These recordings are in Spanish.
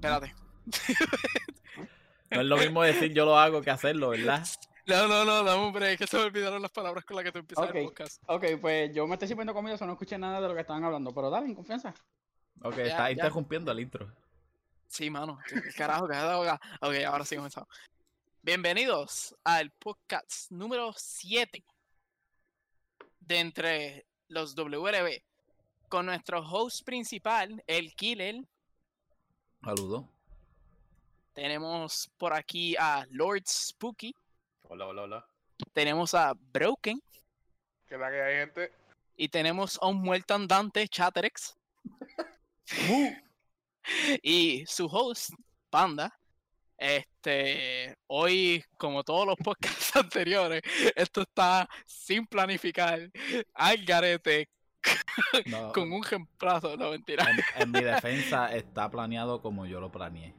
espérate. No es lo mismo decir yo lo hago que hacerlo, ¿verdad? No, no, no, dame un break, que se me olvidaron las palabras con las que tú empiezas Ok. el podcast. Ok, pues yo me estoy sirviendo comida, eso no escuché nada de lo que estaban hablando. Pero dale, en confianza. Ok, Ya, está ya. interrumpiendo el intro. Sí, mano. ¿qué Carajo, que Ok, ahora sí comenzamos. Bienvenidos al podcast número 7 de Entre los WRB con nuestro host principal, el Killer. Saludos. Tenemos por aquí a Lord Spooky. Hola, hola, hola. Tenemos a Broken. ¿Qué tal que hay gente? Y tenemos a un muerto andante, Chatterex. y su host, Panda. Este, hoy, como todos los podcasts anteriores, esto está sin planificar, al garete, No, con un reemplazo, no mentira. en, en mi defensa está planeado como yo lo planeé.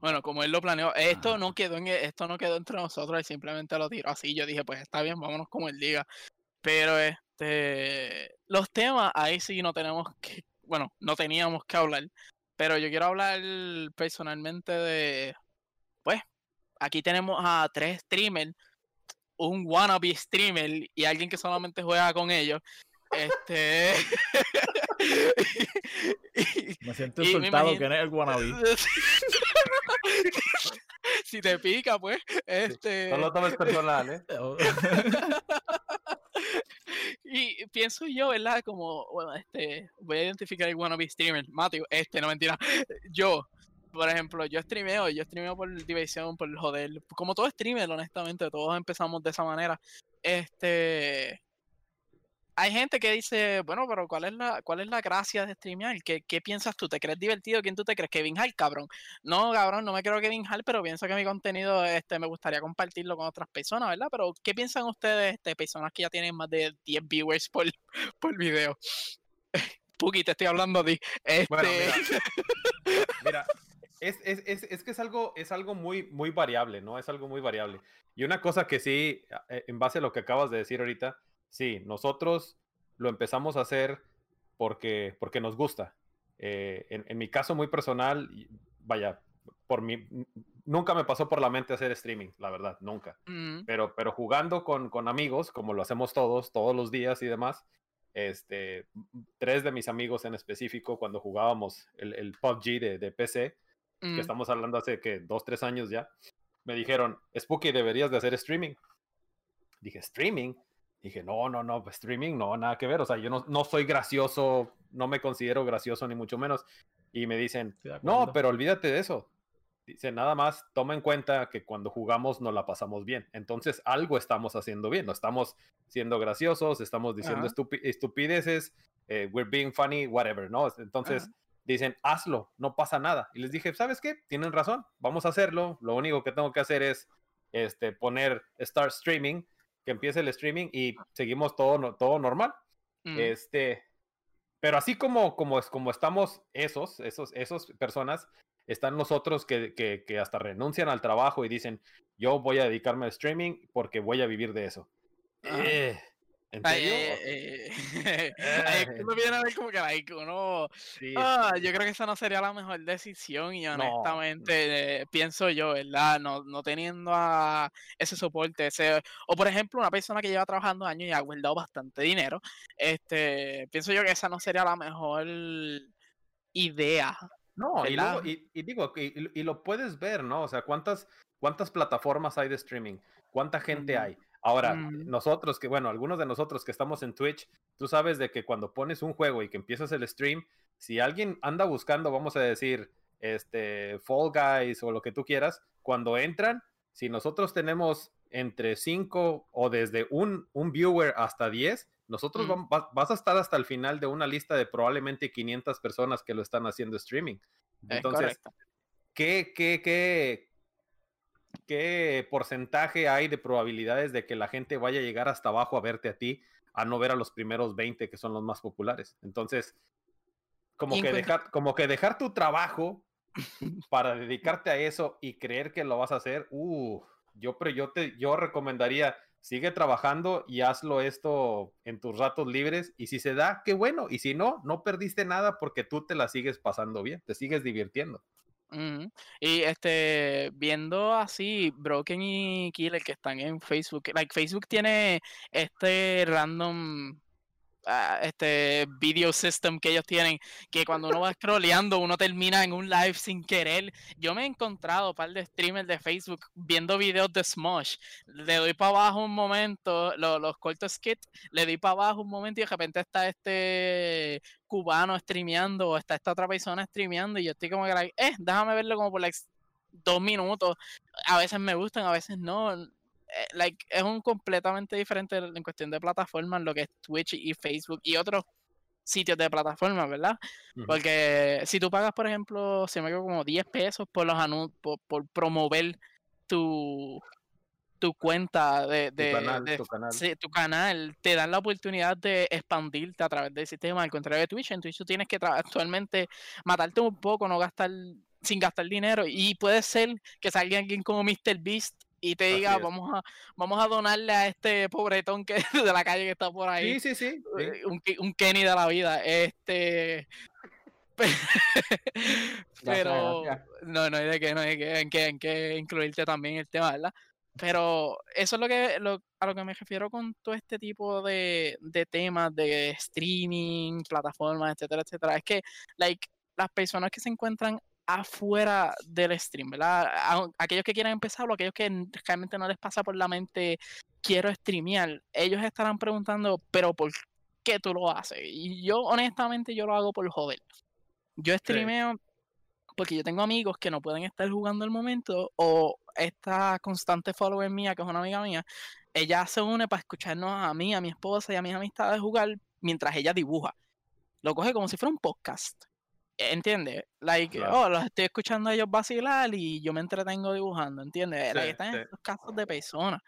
Bueno, como él lo planeó, esto Ajá. no quedó en, esto no quedó entre nosotros, él simplemente lo tiró así. Yo dije, pues está bien, vámonos como él diga. Pero este, los temas ahí sí no tenemos que, bueno, no teníamos que hablar. Pero yo quiero hablar personalmente de, pues, aquí tenemos a tres streamers, un wannabe streamer y alguien que solamente juega con ellos. Este. y- Me siento insultado imagino- que eres el wannabe. si te pica, pues, este. No lo tomes personal, ¿eh? Y pienso yo, ¿verdad? Como, bueno, este, voy a identificar el wannabe streamer, Mateo, este, no mentira, yo, por ejemplo, yo streameo, yo streameo por diversión, por joder, como todo streamer, honestamente, todos empezamos de esa manera, este, hay gente que dice, bueno, pero ¿cuál es la, cuál es la gracia de streamear? ¿Qué, qué piensas tú? ¿Te crees divertido? ¿Quién tú te crees? Kevin Hart, cabrón. No, cabrón, no me creo Kevin Hart, pero pienso que mi contenido este, me gustaría compartirlo con otras personas, ¿verdad? Pero, ¿qué piensan ustedes, este, personas que ya tienen más de 10 viewers por, por video? Puki, te estoy hablando a ti. Este, Bueno, Mira, es, es, es, es que es algo, es algo muy, muy variable, ¿no? Es algo muy variable. Y una cosa que sí, eh, en base a lo que acabas de decir ahorita, sí, nosotros lo empezamos a hacer porque, porque nos gusta. Eh, en, en mi caso muy personal, vaya, por mi, nunca me pasó por la mente hacer streaming, la verdad, nunca. mm, pero, pero jugando con, con amigos, como lo hacemos todos, todos los días y demás, este, tres de mis amigos en específico, cuando jugábamos el, el PUBG de, de PC, mm, que estamos hablando hace que dos, tres años ya, me dijeron, Spooky, deberías de hacer streaming. Dije, ¿streaming? Dije, no, no, no, streaming, no, nada que ver. O sea, yo no, no soy gracioso, no me considero gracioso ni mucho menos. Y me dicen, no, pero olvídate de eso. Dice, nada más toma en cuenta que cuando jugamos nos la pasamos bien. Entonces algo estamos haciendo bien. No estamos siendo graciosos, estamos diciendo estupi- estupideces, eh, we're being funny, whatever, ¿no? Entonces dicen, hazlo, no pasa nada. Y les dije, ¿sabes qué? Tienen razón, vamos a hacerlo. Lo único que tengo que hacer es este, poner start streaming, que empiece el streaming y seguimos todo, todo normal. mm, Este, pero así como, como, como estamos esos, esos, esos personas, están los otros que, que, que hasta renuncian al trabajo y dicen, yo voy a dedicarme al streaming porque voy a vivir de eso. Ajá. Eh, ¿En Ay, serio? eh, eh, que uno viene a ver como que like, uno Sí, Ah, yo creo que esa no sería la mejor decisión y No, honestamente eh, pienso yo, ¿verdad? No, no teniendo a ese soporte, ese, o por ejemplo una persona que lleva trabajando años y ha guardado bastante dinero, este, pienso yo que esa no sería la mejor idea. No, y, ¿verdad? luego, y, y digo, y, lo puedes ver, ¿no? O sea, ¿cuántas, ¿cuántas plataformas hay de streaming? ¿Cuánta gente hay? Ahora, Ujú. nosotros que, bueno, algunos de nosotros que estamos en Twitch, tú sabes de que cuando pones un juego y que empiezas el stream, si alguien anda buscando, vamos a decir, este, Fall Guys o lo que tú quieras, cuando entran, si nosotros tenemos entre 5 o desde un, un viewer hasta 10, nosotros Mm. vam- vas, vas a estar hasta el final de una lista de probablemente 500 personas que lo están haciendo streaming. Es Entonces. ¿qué, qué, qué, qué porcentaje hay de probabilidades de que la gente vaya a llegar hasta abajo a verte a ti, a no ver a los primeros 20 que son los más populares? Entonces, como que, dejar, como que dejar tu trabajo para dedicarte a eso y creer que lo vas a hacer, uh, yo, pero yo, te, yo recomendaría, sigue trabajando y hazlo esto en tus ratos libres y si se da, qué bueno, y si no, no perdiste nada porque tú te la sigues pasando bien, te sigues divirtiendo. Ujú. Y este, viendo así, Broken y Killer que están en Facebook, like Facebook tiene este random ah, este video system que ellos tienen, que cuando uno va scrolleando, uno termina en un live sin querer. Yo me he encontrado un par de streamers de Facebook viendo videos de Smosh. Le doy para abajo un momento, lo- los cortos skits, le doy para abajo un momento y de repente está este cubano streameando o está esta otra persona streameando y yo estoy como que, eh, déjame verlo como por like dos minutos. A veces me gustan, a veces no. Eh, Like, es un completamente diferente en cuestión de plataformas lo que es Twitch y Facebook y otros sitios de plataformas, ¿verdad? Porque si tú pagas, por ejemplo, se me quedó como 10 pesos por los anuncios, por, por promover tu, tu cuenta de, Tu de- canal, de- tu canal. sí, tu canal, te dan la oportunidad de expandirte a través del sistema, al contrario de Twitch, en Twitch tú tienes que actualmente matarte un poco, no gastar, sin gastar dinero, y puede ser que salga alguien como MrBeast y te Así diga, es. vamos a, vamos a donarle a este pobretón que de la calle que está por ahí Sí, sí, sí. eh, un, un Kenny de la vida. Este. Pero. gracias. No, no hay de qué, no hay de qué, en qué, en qué incluirte también el tema, ¿verdad? Pero eso es lo que lo- a lo que me refiero con todo este tipo de, de temas de streaming, plataformas, etcétera, etcétera. Es que, like, las personas que se encuentran afuera del stream, ¿verdad? A- Aquellos que quieran empezarlo, aquellos que realmente no les pasa por la mente quiero streamear, ellos estarán preguntando, pero ¿por qué tú lo haces? Y yo, honestamente, yo lo hago por joder. Yo streameo porque yo tengo amigos que no pueden estar jugando al momento o esta constante follower mía, que es una amiga mía, ella se une para escucharnos a mí, a mi esposa y a mis amistades jugar mientras ella dibuja. Lo coge como si fuera un podcast. ¿Entiendes? Like, Claro. oh, los estoy escuchando a ellos vacilar y yo me entretengo dibujando, ¿entiendes? Like, están sí. en estos casos de personas.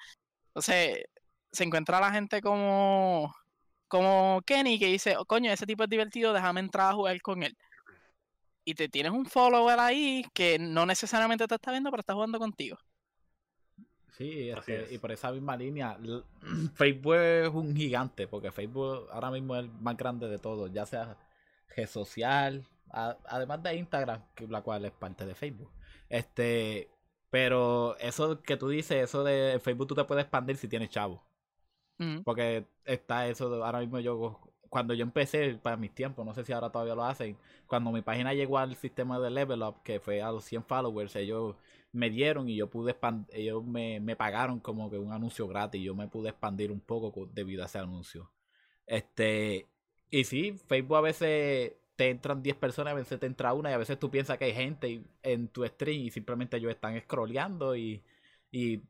Entonces, se encuentra la gente como, como Kenny que dice, "Oh, coño, ese tipo es divertido, déjame entrar a jugar con él. Y te tienes un follower ahí que no necesariamente te está viendo, pero está jugando contigo. Sí, este, es. y por esa misma línea, Facebook es un gigante, porque Facebook ahora mismo es el más grande de todos, ya sea red social, a- además de Instagram, que la cual es parte de Facebook. Este, pero eso que tú dices, eso de Facebook tú te puedes expandir si tienes chavo. Ujú. Porque está eso, de- ahora mismo yo, cuando yo empecé, para mis tiempos, no sé si ahora todavía lo hacen, cuando mi página llegó al sistema de Level Up, que fue a los 100 followers, ellos me dieron y yo pude expandir, ellos me, me pagaron como que un anuncio gratis, yo me pude expandir un poco co- debido a ese anuncio. Este, y sí, Facebook a veces te entran 10 personas, a veces te entra una y a veces tú piensas que hay gente y- en tu stream y simplemente ellos están scrolleando y, y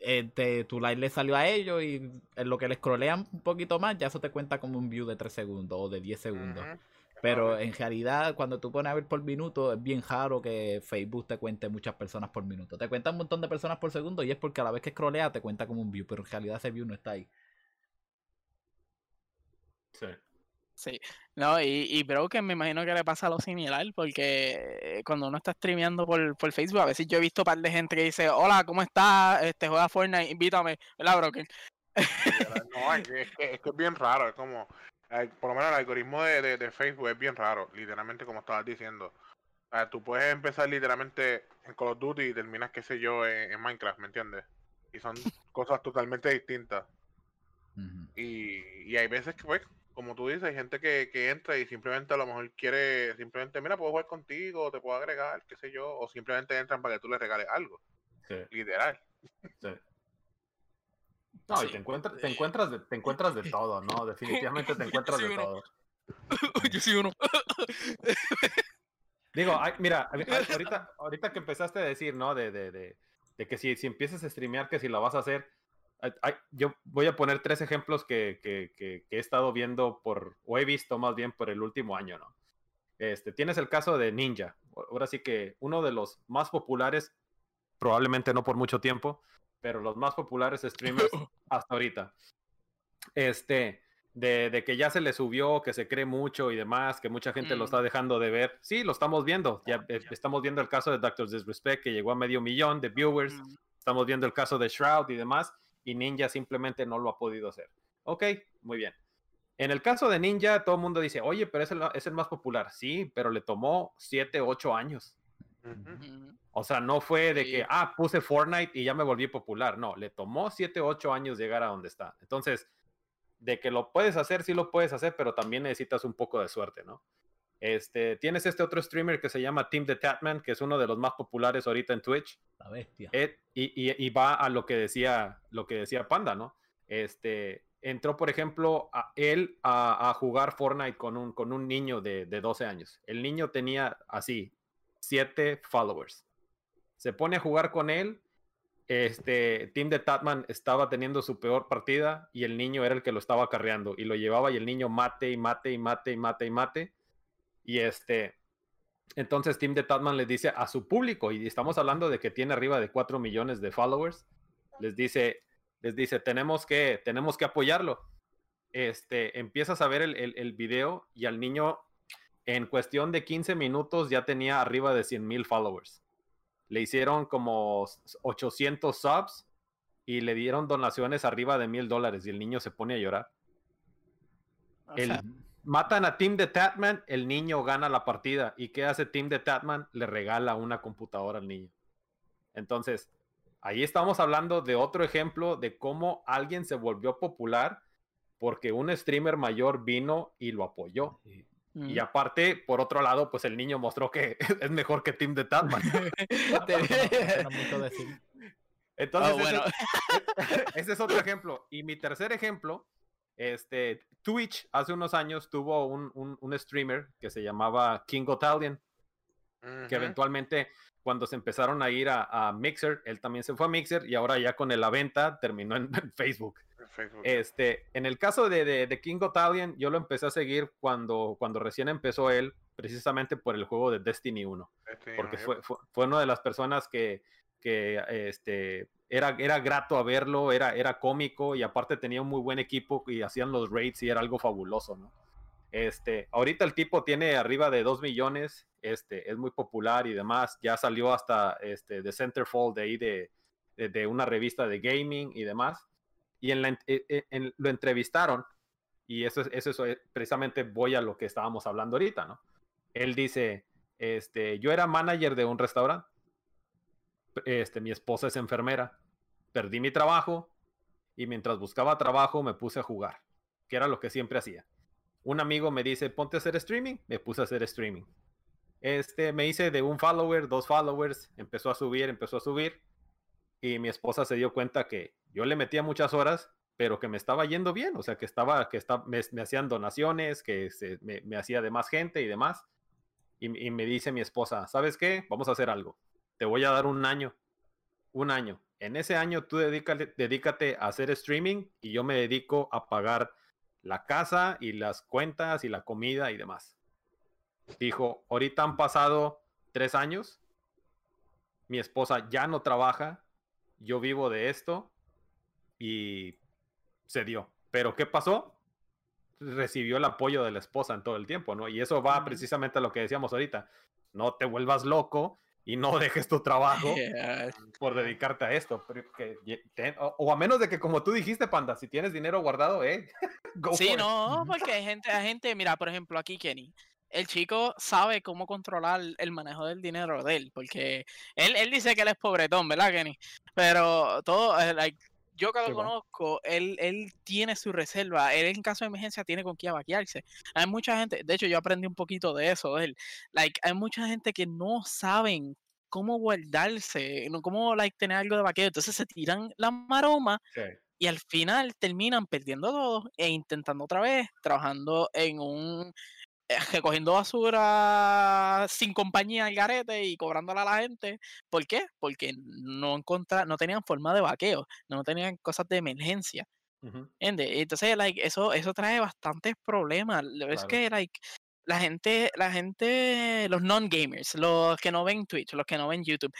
este, tu like le salió a ellos y en lo que le scrollean un poquito más, ya eso te cuenta como un view de 3 segundos o de 10 segundos. Pero en realidad, cuando tú pones a ver por minuto, es bien raro que Facebook te cuente muchas personas por minuto. Te cuenta un montón de personas por segundo y es porque a la vez que scrollea te cuenta como un view, pero en realidad ese view no está ahí. Sí. Sí, no, y, y Broken me imagino que le pasa lo similar, porque cuando uno está streameando por, por Facebook, a veces yo he visto un par de gente que dice, hola, ¿cómo estás? Este, juega Fortnite, invítame, ¿verdad, Broken? No, es que, es que- es que es bien raro, es como, eh, por lo menos el algoritmo de, de- de Facebook es bien raro, literalmente como estabas diciendo. O sea, tú puedes empezar literalmente en Call of Duty y terminas, qué sé yo, en, en Minecraft, ¿me entiendes? Y son cosas totalmente distintas. Y, y hay veces que, pues, como tú dices, hay gente que, que entra y simplemente a lo mejor quiere, simplemente, mira, puedo jugar contigo, te puedo agregar, qué sé yo, o simplemente entran para que tú les regales algo, sí, literal. sí. No, y Sí. te encuentras, te encuentras de, te encuentras de todo, ¿no? Definitivamente te encuentras de uno. todo. yo soy uno. Digo, ay, mira, ahorita, ahorita que empezaste a decir, ¿no? De, de, de, de que si, si empiezas a streamear, que si lo vas a hacer. Yo voy a poner tres ejemplos que, que, que- que he estado viendo por, o he visto más bien por el último año, ¿no? Este, tienes el caso de Ninja. Ahora sí que uno de los más populares, probablemente no por mucho tiempo, pero los más populares streamers hasta ahorita. Este, de, de que ya se le subió, que se cree mucho y demás, que mucha gente lo Mm. está dejando de ver. Sí, lo estamos viendo. Ya eh, estamos viendo el caso de Doctor Disrespect, que llegó a medio millón de viewers. Mm, Estamos viendo el caso de Shroud y demás. Y Ninja simplemente no lo ha podido hacer. Ok, muy bien. En el caso de Ninja, todo el mundo dice, oye, pero es el, es el más popular. Sí, pero le tomó 7, 8 años. O sea, no fue de Sí. que, ah, puse Fortnite y ya me volví popular. No, le tomó 7, 8 años llegar a donde está. Entonces, de que lo puedes hacer, sí lo puedes hacer, pero también necesitas un poco de suerte, ¿no? Este, tienes este otro streamer que se llama Team the Tatman, que es uno de los más populares ahorita en Twitch. La bestia. Eh, y, y- y va a lo que decía, lo que decía Panda, ¿no? Este, entró, por ejemplo, a él a, a jugar Fortnite con un, con un niño de, de 12 años. El niño tenía así, 7 followers. Se pone a jugar con él. Este, Team de Tatman estaba teniendo su peor partida y el niño era el que lo estaba carreando y lo llevaba y el niño mate y mate y mate y mate y mate. Y este, entonces Team de Tatman les dice a su público, y estamos hablando de que tiene arriba de 4 millones de followers, les dice, les dice, tenemos que, tenemos que apoyarlo. Este, empiezas a ver el, el, el video y al niño en cuestión de 15 minutos ya tenía arriba de 100 mil followers. Le hicieron como 800 subs y le dieron donaciones arriba de mil dólares y el niño se pone a llorar. O El- sea, Matan a Team de Tatman, el niño gana la partida. ¿Y qué hace Team de Tatman? Le regala una computadora al niño. Entonces, ahí estamos hablando de otro ejemplo de cómo alguien se volvió popular porque un streamer mayor vino y lo apoyó. Sí. Y aparte, por otro lado, pues el niño mostró que es mejor que Team de Tatman. Te- No, no mucho decir. Entonces, Ah, ese es otro ejemplo. Y mi tercer ejemplo, este, Twitch hace unos años tuvo un, un- un streamer que se llamaba King Italian, que eventualmente cuando se empezaron a ir a, a Mixer, él también se fue a Mixer y ahora ya con el la venta terminó en, en Facebook. Este, en el caso de, de, de King Italian, yo lo empecé a seguir cuando, cuando recién empezó él, precisamente por el juego de Destiny 1 Este, porque fue, fue, fue una de las personas que, que este, era, era grato a verlo, era, era cómico y aparte tenía un muy buen equipo y hacían los raids y era algo fabuloso, ¿no? Este, ahorita el tipo tiene arriba de 2 millones, este, es muy popular y demás, ya salió hasta este, de Centerfold de ahí de, de, de una revista de gaming y demás, y en la, en- en- en- lo entrevistaron y eso es, eso es eh, precisamente voy a lo que estábamos hablando ahorita, ¿no? Él dice, este, yo era manager de un restaurante. Este, mi esposa es enfermera. Perdí mi trabajo y mientras buscaba trabajo me puse a jugar, que era lo que siempre hacía. Un amigo me dice, ponte a hacer streaming, me puse a hacer streaming. Este, me hice de un follower, dos followers, empezó a subir, empezó a subir y mi esposa se dio cuenta que yo le metía muchas horas, pero que me estaba yendo bien, o sea, que estaba, que está, me, hacían donaciones, que se, me, hacía de más gente y demás. Y me dice mi esposa, ¿sabes qué? Vamos a hacer algo. Te voy a dar un año. Un año. En ese año tú dedícate, dedícate a hacer streaming y yo me dedico a pagar la casa y las cuentas y la comida y demás. Dijo, ahorita han pasado tres años. Mi esposa ya no trabaja. Yo vivo de esto. Y se dio. Pero ¿qué pasó? Recibió el apoyo de la esposa en todo el tiempo, ¿no? Y eso va precisamente a lo que decíamos ahorita. No te vuelvas loco y no dejes tu trabajo Yeah. por dedicarte a esto. o, o a menos de que, como tú dijiste, Panda, si tienes dinero guardado, eh, go Sí, for no, porque hay gente, hay gente, mira, por ejemplo, aquí Kenny, el chico sabe cómo controlar el manejo del dinero de él, porque él, él dice que él es pobretón, ¿verdad, Kenny? Pero todo, eh, like, yo que lo Sí, conozco, él, él tiene su reserva, él en caso de emergencia tiene con qué vaquearse. Hay mucha gente, de hecho yo aprendí un poquito de eso de él, like, hay mucha gente que no saben cómo guardarse, no cómo like, tener algo de vaqueo, entonces se tiran la maroma Sí. y al final terminan perdiendo todo e intentando otra vez, trabajando en un recogiendo basura sin compañía al garete y cobrándola a la gente. ¿Por qué? Porque no encontra, no tenían forma de vaqueo, no tenían cosas de emergencia. ¿Entiendes? Entonces, like, eso, eso trae bastantes problemas. Es que, like, la gente, la gente, los non-gamers, los que no ven Twitch, los que no ven YouTube,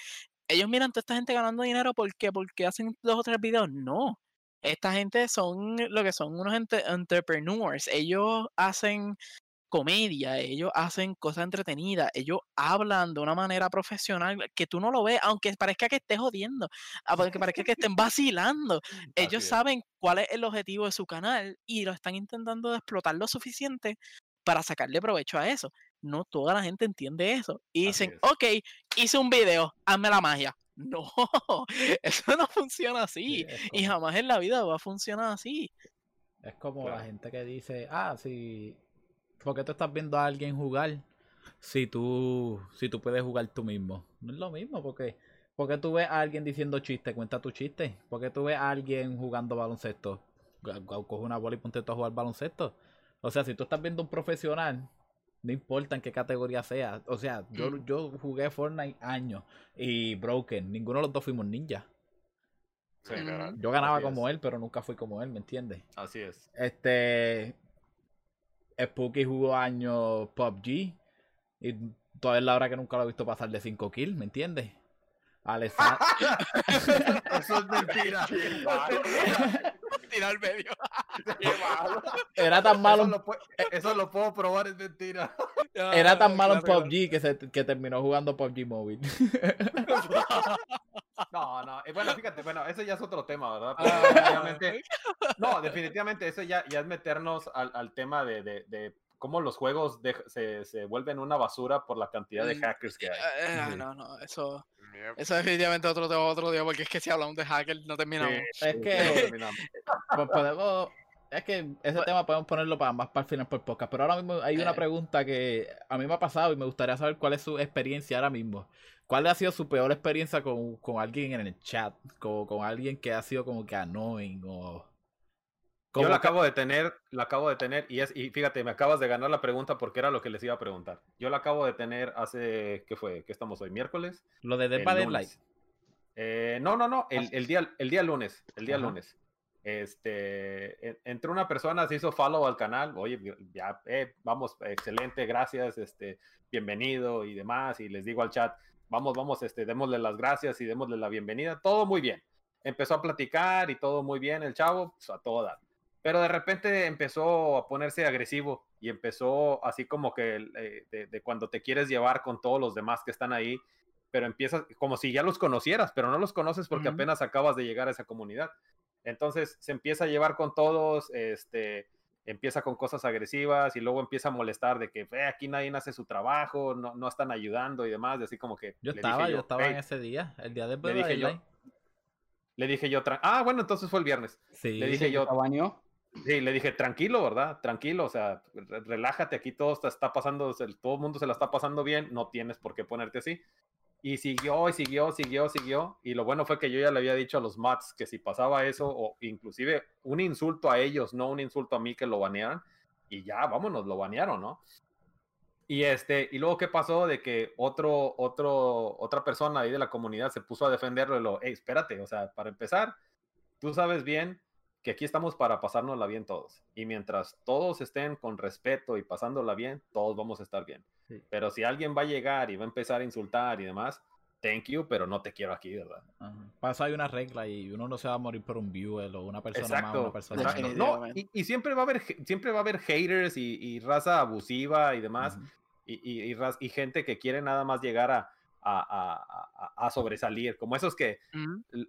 ellos miran a toda esta gente ganando dinero ¿por qué? porque hacen dos o tres videos. No. Esta gente son lo que son unos entrepreneurs. Ellos hacen comedia, ellos hacen cosas entretenidas, ellos hablan de una manera profesional que tú no lo ves, aunque parezca que estés jodiendo, aunque parezca que estén vacilando. Ellos saben cuál es el objetivo de su canal y lo están intentando de explotar lo suficiente para sacarle provecho a eso. No toda la gente entiende eso. Y dicen, es. ok, hice un video, hazme la magia. No, eso no funciona Sí, así. Y jamás en la vida va a funcionar así. es como la gente que dice, ah, si, ¿por qué tú estás viendo a alguien jugar si tú, si tú puedes jugar tú mismo? No es lo mismo, porque, porque tú ves a alguien diciendo chiste, cuenta tu chiste. Porque tú ves a alguien jugando baloncesto, coge una bola y ponte tú a jugar baloncesto. O sea, si tú estás viendo un profesional, no importa en qué categoría sea. O sea, yo, Mm. yo jugué Fortnite años y Broken, ninguno de los dos fuimos ninja. Sí, Literal. Yo ganaba Así como es. él, pero nunca fui como él, ¿me entiendes? Así es. Este. Spooky jugó años PUBG. Y todavía es la hora que nunca lo he visto pasar de 5 kills, ¿me entiendes? Eso es mentira. Tirar al medio. Era tan malo, Eso lo, pu- eso lo puedo probar, es mentira. era tan malo en Claro, PUBG que, se, que terminó jugando PUBG móvil. No, no. eh, Bueno, fíjate, bueno, ese ya es otro tema, ¿verdad? Pero Ah. definitivamente, no, definitivamente eso ya, ya es meternos al, al tema de, de, de cómo los juegos se, se vuelven una basura por la cantidad de Mm, hackers que hay. Eh, ah, Sí. no, no, eso, Mierda. eso definitivamente otro tema otro día, porque es que si hablamos de hackers no terminamos. Sí, Es sí, que- no terminamos. Pues podemos- es que ese tema podemos ponerlo para más para el final por podcast. Pero ahora mismo hay una Eh. pregunta que a mí me ha pasado y me gustaría saber cuál es su experiencia ahora mismo. ¿Cuál ha sido su peor experiencia con, con alguien en el chat? Con, con alguien que ha sido como que annoying o... Yo que- acabo de tener, la acabo de tener, y es, y fíjate, me acabas de ganar la pregunta porque era lo que les iba a preguntar. Yo la acabo de tener hace, ¿qué fue? ¿Qué estamos hoy? ¿Miércoles? Lo de Dead El by lunes. Daylight. Eh, no, no, no, el, el día, el día lunes, el día Ajá. lunes. Este, en- entró una persona, se hizo follow al canal, oye, ya, eh, vamos, excelente, gracias, este, bienvenido y demás, y les digo al chat, vamos, vamos, este, démosle las gracias y démosle la bienvenida, todo muy bien. Empezó a platicar y todo muy bien, el chavo, pues, a todo dar. Pero de repente empezó a ponerse agresivo y empezó así como que eh, de, de cuando te quieres llevar con todos los demás que están ahí, pero empiezas como si ya los conocieras, pero no los conoces porque apenas acabas de llegar a esa comunidad. Entonces se empieza a llevar con todos, este, empieza con cosas agresivas y luego empieza a molestar de que "Eh, aquí nadie hace su trabajo, no, no están ayudando y demás, y así como que... Yo le estaba, dije yo estaba en ese día, el día de le dije yo, le dije yo, "Tran- ah, bueno, entonces fue el viernes. Sí, le dije yo, ¿Te baneó? Sí, le dije, tranquilo, ¿verdad? Tranquilo, o sea, re- relájate, aquí todo está, está pasando, todo el mundo se la está pasando bien, no tienes por qué ponerte así. Y siguió, y siguió, siguió, siguió. Y lo bueno fue que yo ya le había dicho a los mats que si pasaba eso, o inclusive un insulto a ellos, no un insulto a mí que lo banearan, y ya, vámonos, lo banearon, ¿no? Y este, y luego qué pasó de que otro, otro, otra persona ahí de la comunidad se puso a defenderlo y lo, hey, espérate, o sea, para empezar, tú sabes bien que aquí estamos para pasárnosla bien todos. Y mientras todos estén con respeto y pasándola bien, todos vamos a estar bien. Sí. Pero si alguien va a llegar y va a empezar a insultar y demás, thank you, pero no te quiero aquí, ¿verdad? Ajá. Eso hay una regla y uno no se va a morir por un viewer o una persona más o Exacto. una persona exacto. No, y, y siempre va a haber, siempre va a haber haters y, y raza abusiva y demás, y, y- y gente que quiere nada más llegar a, a- a- a- sobresalir, como esos que,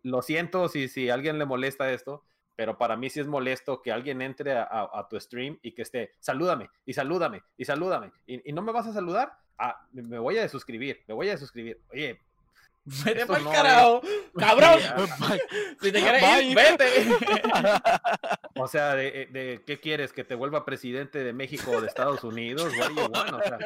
lo siento si, si a alguien le molesta esto, pero para mí sí es molesto que alguien entre a, tu stream y que esté, salúdame, y salúdame, y salúdame, y, no me vas a saludar, ah, me- me voy a desuscribir, me voy a desuscribir. Oye, Vete no carajo, cabrón. Si te quieres ir, vete. o sea, de, de- ¿qué quieres? ¿Que te vuelva presidente de México o de Estados Unidos? Want? O sea,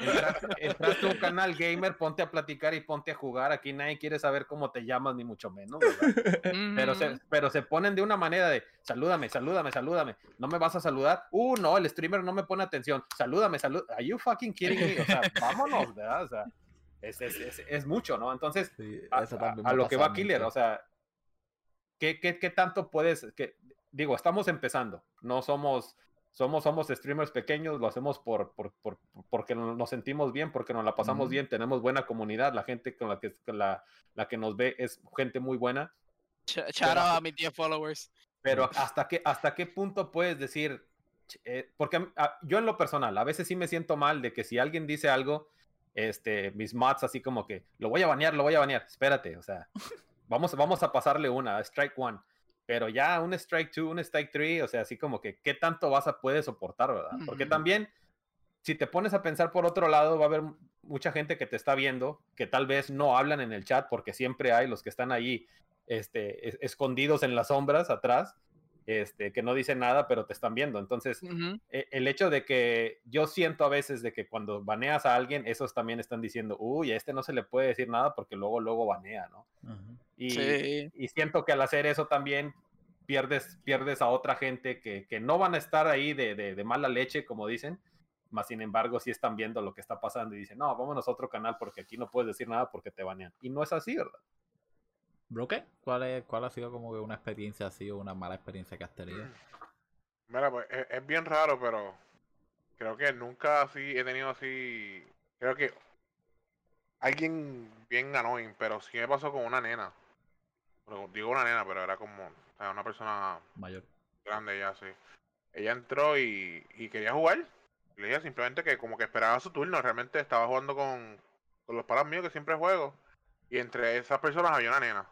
entraste, entraste a un canal gamer, ponte a platicar y ponte a jugar. Aquí nadie quiere saber cómo te llamas, ni mucho menos, ¿verdad? Pero se, pero se ponen de una manera de salúdame, salúdame, salúdame. ¿No me vas a saludar? Uh, no, el streamer no me pone atención. Salúdame, salud. Are you fucking kidding me? O sea, vámonos, ¿verdad? O sea, es, es, es, es mucho, ¿no? Entonces, Sí, a, eso a- a lo que va Killer, o sea, ¿qué, qué, qué tanto puedes? Que, digo, estamos empezando, no somos, somos, somos streamers pequeños, lo hacemos por, por, por- porque no- nos sentimos bien, porque nos la pasamos bien, tenemos buena comunidad, la gente con la que, con la, la que nos ve es gente muy buena, Ch- Shout out a mis 10 followers. pero hasta qué, hasta qué punto puedes decir, eh, porque a mí- a- yo en lo personal, a veces sí me siento mal de que si alguien dice algo, este, mis mods así como que, lo voy a banear, lo voy a banear, espérate, o sea, vamos, vamos a pasarle una, strike one, pero ya un strike two, un strike three, o sea, así como que, ¿qué tanto vas a poder soportar, verdad? Porque también, si te pones a pensar por otro lado, va a haber mucha gente que te está viendo, que tal vez no hablan en el chat, porque siempre hay los que están ahí este, es- escondidos en las sombras atrás, este, que no dicen nada, pero te están viendo. Entonces, e- el hecho de que yo siento a veces de que cuando baneas a alguien, esos también están diciendo, uy, a este no se le puede decir nada porque luego, luego banea, ¿no? Y, Sí. y siento que al hacer eso también pierdes, pierdes a otra gente que, que no van a estar ahí de, de- de mala leche, como dicen, más sin embargo sí están viendo lo que está pasando y dicen, no, vámonos a otro canal porque aquí no puedes decir nada porque te banean. Y no es así, ¿verdad? Broke, ¿cuál, es, ¿cuál ha sido como que una experiencia así o una mala experiencia que has tenido? Mira, pues es, es bien raro, pero creo que nunca así he tenido así. Creo que alguien bien annoying, pero sí me pasó con una nena. Digo una nena, pero era como o sea, una persona Mayor. grande ya, sí. Ella entró y, y quería jugar. Le dije simplemente que como que esperaba su turno. Realmente estaba jugando con, con los palas míos que siempre juego. Y entre esas personas había una nena.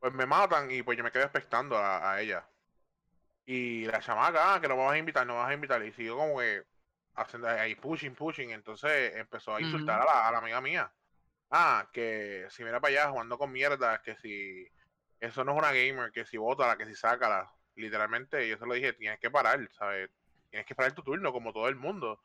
Pues me matan y pues yo me quedo expectando a, a ella. Y la chamaca, ah, que no me vas a invitar, no me vas a invitar. Y siguió como que haciendo ahí pushing, pushing. Entonces empezó a insultar a, la, a la amiga mía. Ah, que si mira para allá jugando con mierda, que si eso no es una gamer, que si bótala, que si sácala. Literalmente, yo se lo dije, tienes que parar, ¿sabes? Tienes que parar tu turno, como todo el mundo.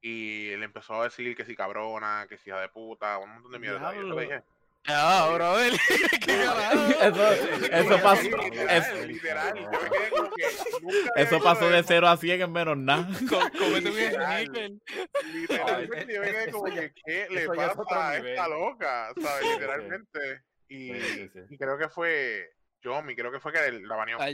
Y le empezó a decir que si cabrona, que si hija de puta, un montón de mierda. Yo se lo dije. Ah, brother. ¿Qué carajo? Eso, eso pasó, literal, es- literal. Yo me quedé como que eso pasó de eso. 0 a 100 en menos nada. Co- Comete un. Literalmente, yo me quedé Eso como que, ¿qué le eso pasa a esta loca? ¿Sabes? Literalmente. Y, Sí, sí, sí. y creo que fue Yomi, creo que fue que la baneó Ah, de.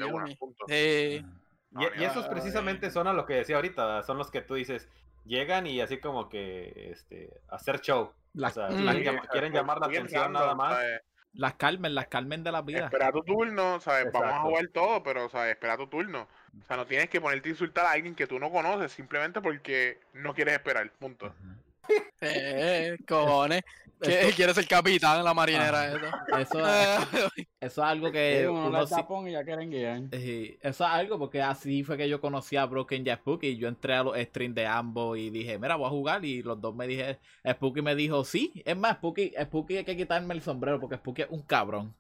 Sí. Y, y esos precisamente son a lo que decía ahorita, son los que tú dices, llegan y así como que este, hacer show. Las, O sea, las- Sí, llama- o sea, quieren llamar la atención nada más. ¿sabes? las Carmen, las Carmen de la vida. Espera tu turno, ¿sabes? Vamos a jugar todo, pero, ¿sabes? Espera tu turno. O sea, no tienes que ponerte a insultar a alguien que tú no conoces simplemente porque no quieres esperar, punto. Ujú. Eh, cojones. ¿Qué- Esto- ¿Quieres ser capitán en la marinera? Ajá. Eso? Eso, es- eso es algo que Sí, uno y ya quieren guiar. Sí, eso es algo porque así fue que yo conocí a Broken y a Spooky. Yo entré a los streams de ambos y dije, mira, voy a jugar. Y los dos me dije, Spooky me dijo, sí. Es más, Spooky, Spooky hay que quitarme el sombrero porque Spooky es un cabrón.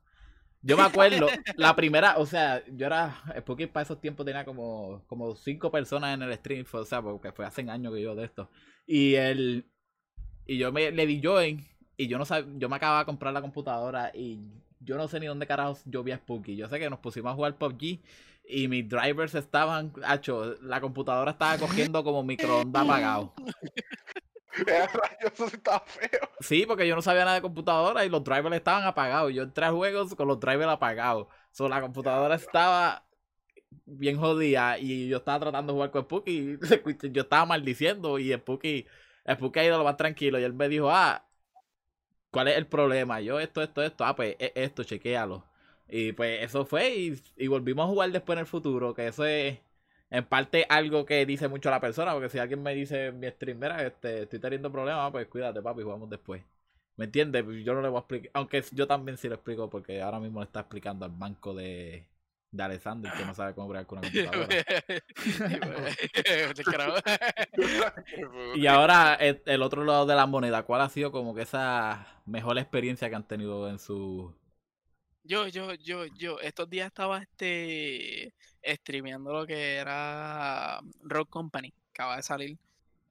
Yo me acuerdo, la primera, o sea, yo era, Spooky para esos tiempos tenía como, como cinco personas en el stream, fue- o sea, porque fue hace años que yo de esto. Y él, y yo me, le di join y yo no sabía, yo me acababa de comprar la computadora y yo no sé ni dónde carajos yo vi a Spooky. Yo sé que nos pusimos a jugar PUBG y mis drivers estaban, hacho, la computadora estaba cogiendo como microondas apagado. Eso sí estaba feo. Sí, porque yo no sabía nada de computadora y los drivers estaban apagados. Yo entré a juegos con los drivers apagados. So, la computadora estaba bien jodida y yo estaba tratando de jugar con Spooky y yo estaba maldiciendo y Spooky, Spooky ha ido lo más tranquilo y él me dijo, ah, ¿cuál es el problema? Yo esto, esto, esto, ah, pues e- esto, chequéalo. Y pues eso fue y, y volvimos a jugar después en el futuro, que eso es en parte algo que dice mucho la persona, porque si alguien me dice en mi stream, mira, este, estoy teniendo problemas, pues cuídate papi, jugamos después. ¿Me entiendes? Yo no le voy a explicar, aunque yo también sí lo explico porque ahora mismo le está explicando al banco de, de Alessandro que no sabe cómo bregar con una computadora. Y ahora el, el otro lado de la moneda, ¿cuál ha sido como que esa mejor experiencia que han tenido en su... Yo, yo, yo, yo, estos días estaba este streameando lo que era Rock Company, acaba de salir.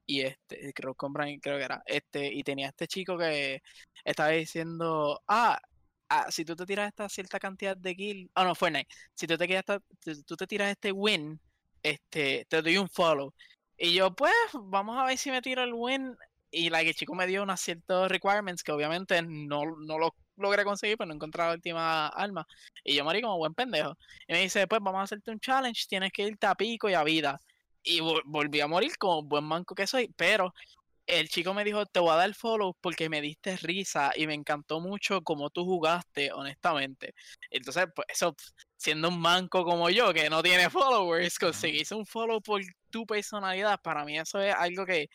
Y este, Rock Company creo que era, este, y tenía este chico que estaba diciendo, ah, ah, si tú te tiras esta cierta cantidad de kills, ah no, Fortnite, si tú te esta- tú te tiras este win, este, te doy un follow. Y yo, pues, vamos a ver si me tiro el win. Y like, el chico me dio unos ciertos requirements que obviamente no, no los logré conseguir, pero no encontré la última arma. Y yo morí como buen pendejo. Y me dice, pues vamos a hacerte un challenge, tienes que irte a pico y a vida. Y vol- volví a morir como buen manco que soy, pero el chico me dijo, te voy a dar follow porque me diste risa y me encantó mucho como tú jugaste, honestamente. Entonces, pues eso, siendo un manco como yo, que no tiene followers, conseguirse un follow por tu personalidad, para mí eso es algo que,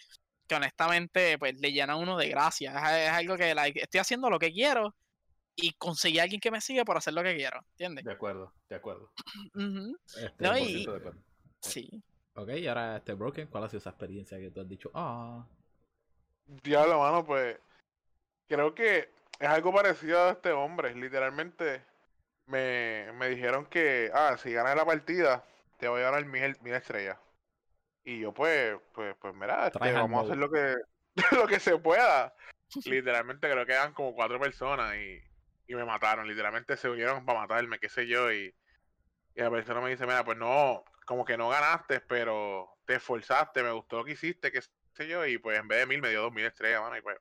que honestamente, pues le llena a uno de gracia. Es, es algo que like, estoy haciendo lo que quiero y conseguí a alguien que me siga por hacer lo que quiero, ¿entiendes? De acuerdo, de acuerdo. Este, No, 100% y- de acuerdo. Sí. Ok, y ahora este Broken, ¿cuál ha sido esa experiencia que tú has dicho? Ah, Diablo, mano, pues. Creo que es algo parecido a este hombre. Literalmente me, me dijeron que, ah, si ganas la partida, te voy a ganar mil, mil estrellas. Y yo, pues, pues, pues, mira, este, vamos a hacer lo que, lo que se pueda. Literalmente creo que eran como cuatro personas y, y me mataron. Literalmente se unieron para matarme, qué sé yo. Y, y la persona me dice, mira, pues no, como que no ganaste, pero te esforzaste, me gustó lo que hiciste, qué sé yo. Y pues en vez de mil me dio dos mil estrellas, mano. Y pues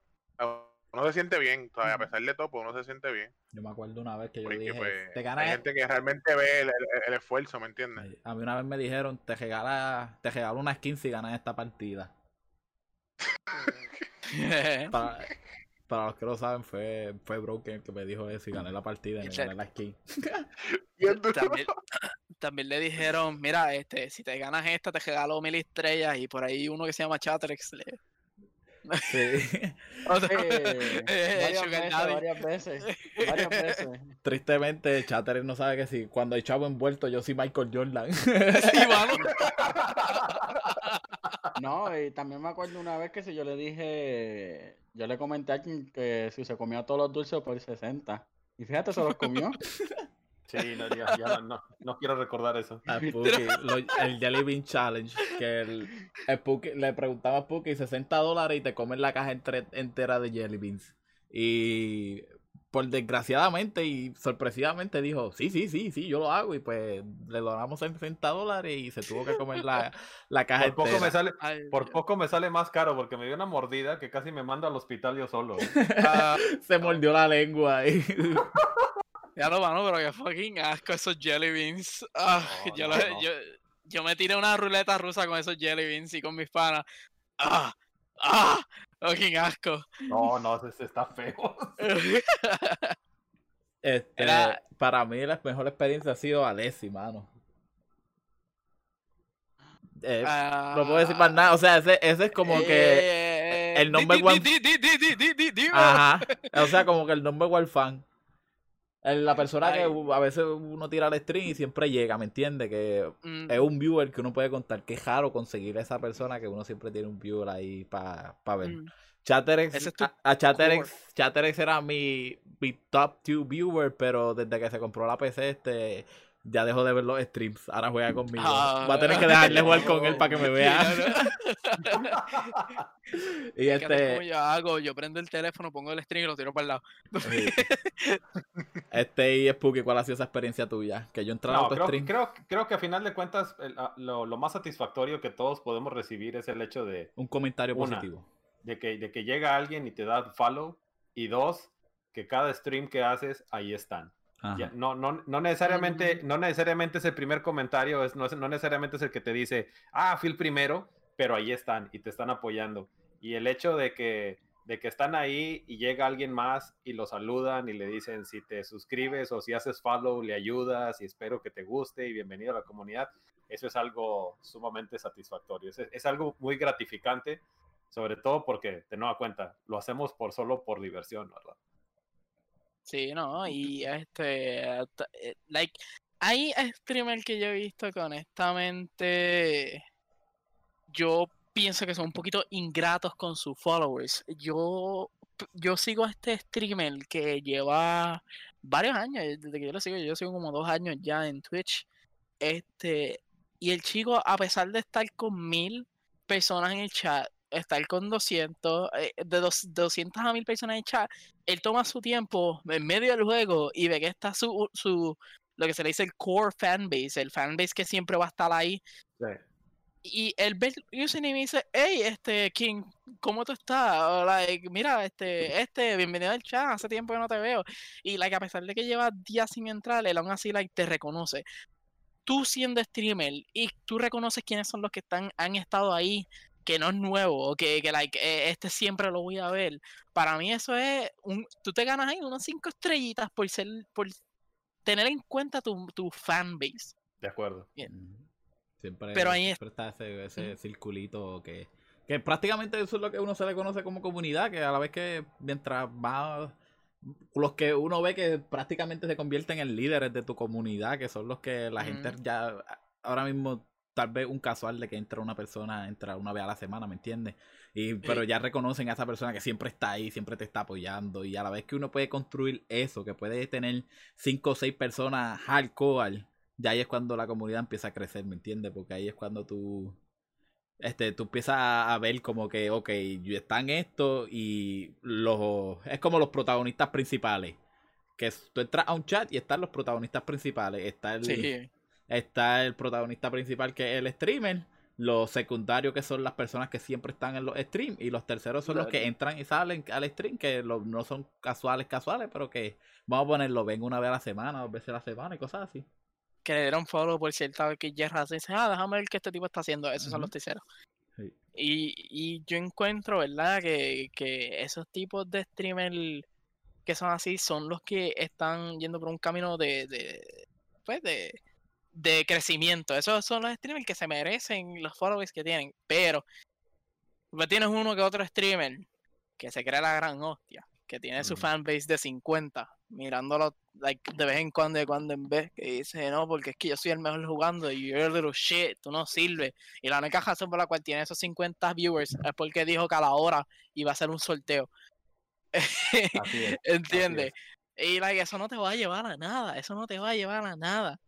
uno se siente bien, todavía, a pesar de todo, pues uno se siente bien. Yo me acuerdo una vez que yo Porque dije, pues te hay ganas... gente que realmente ve el, el- el esfuerzo, ¿me entiendes? A mí una vez me dijeron, te regala, te regalo una skin si ganas esta partida. Para, para los que lo saben, fue, fue Broken el que me dijo eso y gané la partida y me gané la skin. También, también le dijeron, mira, este, si te ganas esta, te regalo mil estrellas. Y por ahí uno que se llama Chatrex le. Sí. o sea, Eh, eh, varias veces, varias veces, varias veces. Tristemente, Chatter no sabe que si cuando hay chavo envuelto, yo soy Michael Jordan. Sí, mano. No, y también me acuerdo una vez que si yo le dije, yo le comenté a alguien que si se comía todos los dulces por 60. Y fíjate, se los comió. Sí, no, ya, ya no, no, no quiero recordar eso. A lo- el Jelly Bean Challenge, que el, el Spooky- le preguntaba a Spooky 60 dólares y te comes la caja entre- entera de Jelly Beans. Y por desgraciadamente y sorpresivamente dijo, sí, sí, sí, sí, yo lo hago. Y pues le donamos 60 dólares y se tuvo que comer la, la caja Por poco, me sale, Ay, por poco me sale más caro porque me dio una mordida que casi me manda al hospital yo solo. Se mordió la lengua y ya lo mano, pero que fucking asco esos jelly beans. Ah, No, yo, no, lo- no. yo, yo me tiré una ruleta rusa con esos jelly beans y con mis panas. Ah, ah, fucking asco. No, no, se, se está feo. este, Era- para mí la mejor experiencia ha sido Alessi, mano. Eh, Ah, no puedo decir más nada. O sea, ese, ese es como que. eh, el number di- one- di- di- di- di- di- di- dime. Ajá. O sea, como que el number one fan. La persona que Ay. uh, a veces uno tira el stream y siempre llega, ¿me entiende? Que Mm, es un viewer que uno puede contar. Qué raro conseguir esa persona que uno siempre tiene un viewer ahí para ver. mm. Chatterex, es a, a Chatterex, Chatterex era mi, mi top 2 viewer, pero desde que se compró la PC, este, ya dejó de ver los streams. Ahora juega conmigo. Ah. Voy a tener que dejarle jugar con él para que me vea. y Es que así es como este, yo hago, yo prendo el teléfono, pongo el string y lo tiro para el lado. sí. este y Spooky, ¿cuál ha sido esa experiencia tuya? Que yo entrara No, a tu creo, stream. creo, creo que a final de cuentas el- a- lo, lo más satisfactorio que todos podemos recibir es el hecho de, Un comentario Una. positivo. de, que, de que llega alguien y te da follow y dos, que cada stream que haces, ahí están. Ya, no, no, no necesariamente, no necesariamente es el primer comentario, es, no, es- no necesariamente es el que te dice, ah, fui el primero, pero ahí están y te están apoyando. Y el hecho de que, de que están ahí y llega alguien más y lo saludan y le dicen si te suscribes o si haces follow, le ayudas y espero que te guste y bienvenido a la comunidad, eso es algo sumamente satisfactorio. Es, es algo muy gratificante, sobre todo porque, de nueva cuenta, lo hacemos por solo por diversión, ¿verdad? Sí, no, y este, eh, like, hay streamers que yo he visto que honestamente yo pienso que son un poquito ingratos con sus followers. Yo, yo sigo a este streamer que lleva varios años, eh, desde que yo lo sigo, yo sigo como dos años ya en Twitch. Este, y el chico, a pesar de estar con mil personas en el chat, estar con 200, eh, de dos- 200 a mil personas en chat, él toma su tiempo en medio del juego y ve que está su, su lo que se le dice el core fanbase, el fanbase que siempre va a estar ahí. Y él ve el username y dice, hey, este, King, ¿cómo tú estás? O, like, mira, este, este, bienvenido al chat, hace tiempo que no te veo. Y like, a pesar de que lleva días sin entrar, él aún así like, te reconoce. Tú siendo streamer y tú reconoces quiénes son los que están, han estado ahí, que no es nuevo, o que, que like, eh, este siempre lo voy a ver. Para mí eso es, un, tú te ganas ahí unas cinco estrellitas por ser, por tener en cuenta tu, tu fanbase. De acuerdo. Ujú. Siempre, Pero ahí es- siempre está ese, ese circulito que, que prácticamente eso es lo que uno se le conoce como comunidad, que a la vez que mientras más los que uno ve que prácticamente se convierten en líderes de tu comunidad, que son los que la gente ya ahora mismo tal vez un casual de que entra una persona, entra una vez a la semana, ¿me entiendes? Y, pero ya reconocen a esa persona que siempre está ahí, siempre te está apoyando. Y a la vez que uno puede construir eso, que puede tener cinco o seis personas hardcore, ya ahí es cuando la comunidad empieza a crecer, ¿me entiendes? Porque ahí es cuando tú este, tú empiezas a, ver como que, ok, están estos y los, es como los protagonistas principales. Que tú entras a un chat y están los protagonistas principales. Está el, está el protagonista principal que es el streamer. Los secundarios que son las personas que siempre están en los streams. Y los terceros son los que entran y salen al stream. Que no son casuales, casuales, pero que vamos a ponerlo, ven una vez a la semana, dos veces a la semana y cosas así que le dieron follow por cierto que Jerry dice, ah, déjame ver qué este tipo está haciendo. Esos son los terceros. Y, y, yo encuentro, ¿verdad? Que, que esos tipos de streamers que son así son los que están yendo por un camino de, de pues de, de crecimiento. Esos son los streamers que se merecen los followers que tienen. Pero pues tienes uno que otro streamer que se cree la gran hostia, que tiene su fanbase de 50, mirándolo like, de vez en cuando, de cuando en vez, que dice, no, porque es que yo soy el mejor jugando y you're a little shit, tú no sirves. Y la única razón por la cual tiene esos 50 viewers es porque dijo que a la hora iba a hacer un sorteo. ¿Entiendes? Y like, eso no te va a llevar a nada, eso no te va a llevar a nada.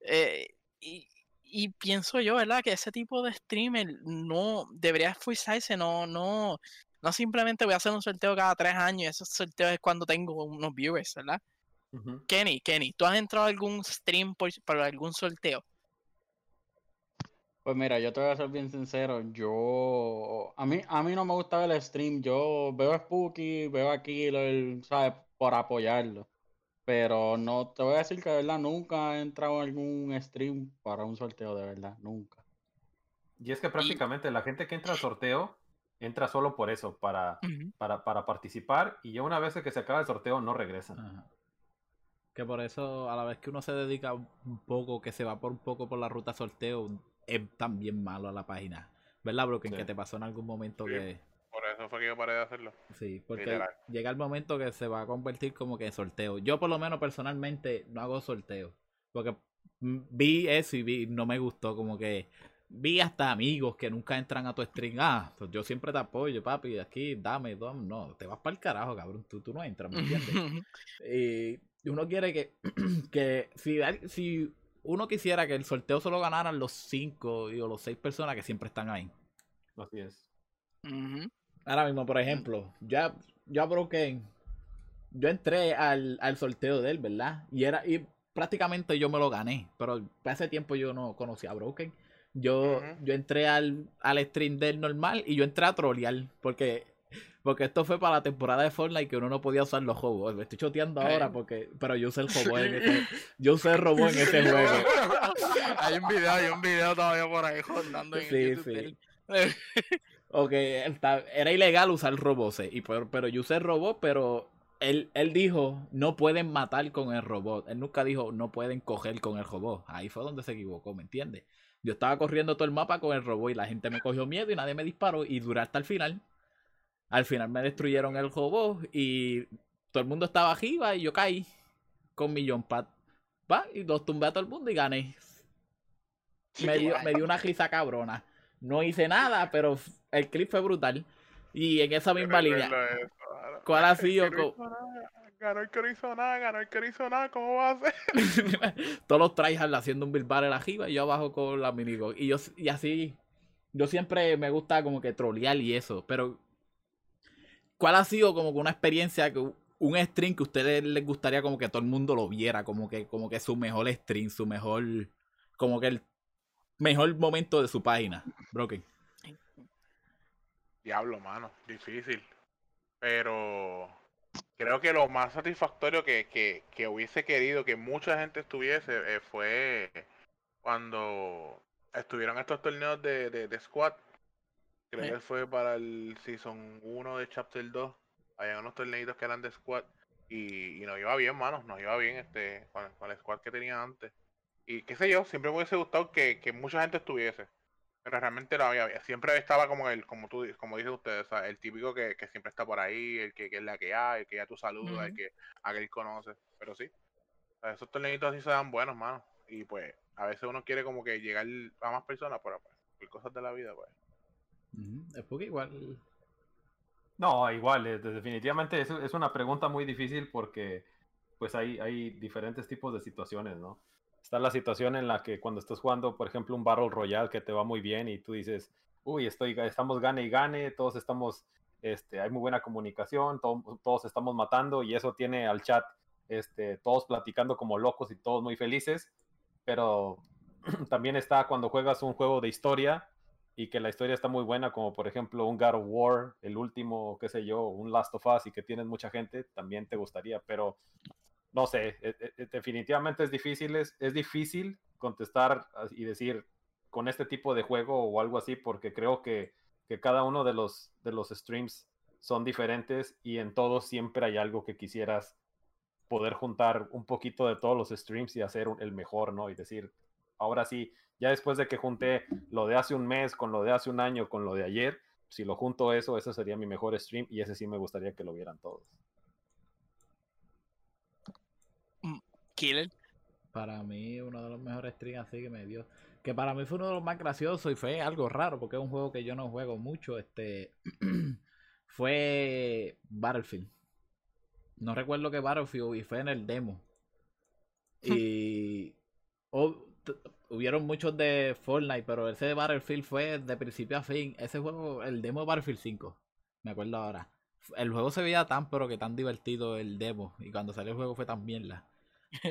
Eh, y, y pienso yo, ¿verdad? Que ese tipo de streamer no debería esforzarse, no, no, no simplemente voy a hacer un sorteo cada tres años, esos sorteos es cuando tengo unos viewers, ¿verdad? Kenny, Kenny, ¿tú has entrado a algún stream por, algún sorteo? Pues mira, yo te voy a ser bien sincero, yo a mí a mí no me gustaba el stream, yo veo Spooky, veo aquí, el, ¿sabes? Por apoyarlo. Pero no te voy a decir que de verdad nunca he entrado a algún stream para un sorteo de verdad, nunca. Y es que prácticamente la gente que entra al sorteo entra solo por eso, para, para, para, participar, y ya una vez que se acaba el sorteo no regresan. Que por eso, a la vez que uno se dedica un poco, que se va por un poco por la ruta sorteo, es también malo a la página. ¿Verdad, bro? Que te pasó en algún momento que. Por eso fue que yo paré de hacerlo. Sí, porque llega el momento que se va a convertir como que en sorteo. Yo, por lo menos, personalmente, no hago sorteo. Porque vi eso y vi, no me gustó. Como que vi hasta amigos que nunca entran a tu stream. Ah, pues yo siempre te apoyo, papi. Aquí, dame, dame. No, te vas para el carajo, cabrón. Tú, tú no entras, ¿me entiendes? y uno quiere que, que si, si uno quisiera que el sorteo solo ganaran los cinco o los seis personas que siempre están ahí. Así es. Ahora mismo, por ejemplo, ya, ya Broken, yo entré al, al sorteo de él, ¿verdad? Y era, y prácticamente yo me lo gané, pero hace tiempo yo no conocía a Broken. Yo, yo entré al, al stream del normal y yo entré a trolear. Porque, porque esto fue para la temporada de Fortnite que uno no podía usar los juegos. Me estoy choteando ahora porque. Pero yo usé el robot en ese. Yo usé el robot en ese juego. hay un video, hay un video todavía por ahí jodando en sí, Sí. ok, era ilegal usar robots, y pero, yo usé el robot, pero él, él dijo no pueden matar con el robot. Él nunca dijo no pueden coger con el robot. Ahí fue donde se equivocó, ¿me entiendes? Yo estaba corriendo todo el mapa con el robot y la gente me cogió miedo y nadie me disparó y duré hasta el final. Al final me destruyeron el robot y todo el mundo estaba arriba y yo caí con mi jump pad. Va, y los tumbé a todo el mundo y gané. Me dio, me dio una risa cabrona. No hice nada, pero el clip fue brutal. Y en esa misma línea. ¿Cuál ha sido? Ganó el que no hizo nada, ganó el que no hizo nada, ¿cómo va a ser? Todos los tryhards haciendo un bilbar en la jiba y yo abajo con la minigo. Y yo y así, yo siempre me gusta como que trolear y eso, pero ¿cuál ha sido como que una experiencia que un stream que a ustedes les gustaría como que todo el mundo lo viera, como que como que su mejor stream, su mejor como que el mejor momento de su página, Broken? Diablo, mano, difícil. Pero creo que lo más satisfactorio que, que, hubiese querido que mucha gente estuviese eh, fue cuando estuvieron estos torneos de, de, squad. Creo que fue para el Season 1 de Chapter 2. Había unos torneitos que eran de squad. Y, nos iba bien, mano. Nos iba bien este con, con el squad que tenía antes. Y qué sé yo, siempre me hubiese gustado que, que mucha gente estuviese. Pero realmente lo había, siempre estaba como el, como tú, como dicen ustedes, el típico que, siempre está por ahí, el que, es la que hay, el que ya tú saludas, el que aquel conoce. Pero sí, esos torneitos así se dan buenos, mano. y pues a veces uno quiere como que llegar a más personas, pero pues, por cosas de la vida, pues. Es porque igual. No, igual, eh, definitivamente es, es una pregunta muy difícil porque pues hay, hay diferentes tipos de situaciones, ¿no? Está la situación en la que cuando estás jugando, por ejemplo, un Battle Royale que te va muy bien y tú dices, uy, estoy, estamos gane y gane, todos estamos, este, hay muy buena comunicación, to- todos estamos matando y eso tiene al chat, este, todos platicando como locos y todos muy felices, pero también está cuando juegas un juego de historia y que la historia está muy buena, como por ejemplo un God of War, el último, qué sé yo, un Last of Us y que tienes mucha gente, también te gustaría, pero no sé, e- e- e- definitivamente es difícil, es, es difícil contestar as- y decir con este tipo de juego o algo así, porque creo que, que cada uno de los, de los streams son diferentes y en todos siempre hay algo que quisieras poder juntar un poquito de todos los streams y hacer un- el mejor, ¿no? Y decir, ahora sí, ya después de que junté lo de hace un mes con lo de hace un año con lo de ayer, si lo junto eso, ese sería mi mejor stream y ese sí me gustaría que lo vieran todos. Killer. Para mí, uno de los mejores streams así que me dio. Que para mí fue uno de los más graciosos y fue algo raro porque es un juego que yo no juego mucho. Este. fue Battlefield. No recuerdo que Battlefield y fue en el demo. Y. hubieron muchos de Fortnite, pero ese de Battlefield fue de principio a fin. Ese juego, el demo de Battlefield 5. Me acuerdo ahora. El juego se veía tan, pero que tan divertido el demo. Y cuando salió el juego fue tan mierda.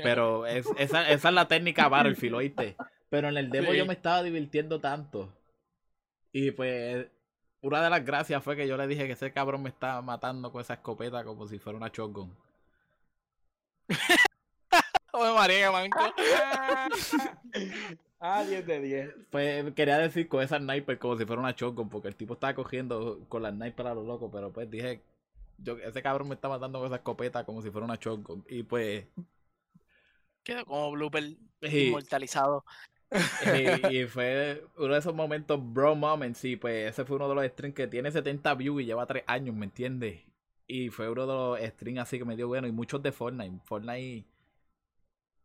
Pero es, esa, esa es la técnica Battlefield, ¿oíste? Pero en el demo yo me estaba divirtiendo tanto. Y pues, una de las gracias fue que yo le dije que ese cabrón me estaba matando con esa escopeta como si fuera una shotgun. Oye, María, manco. Ah, 10 de 10. Pues quería decir con esa sniper como si fuera una shotgun, porque el tipo estaba cogiendo con la sniper a lo loco, pero pues dije, yo, ese cabrón me está matando con esa escopeta como si fuera una shotgun. Y pues, Quedó como blooper inmortalizado. y, y fue uno de esos momentos, bro moments, sí, pues ese fue uno de los streams que tiene 70 views y lleva 3 años, ¿me entiendes? Y fue uno de los streams así que me dio bueno, y muchos de Fortnite. Fortnite,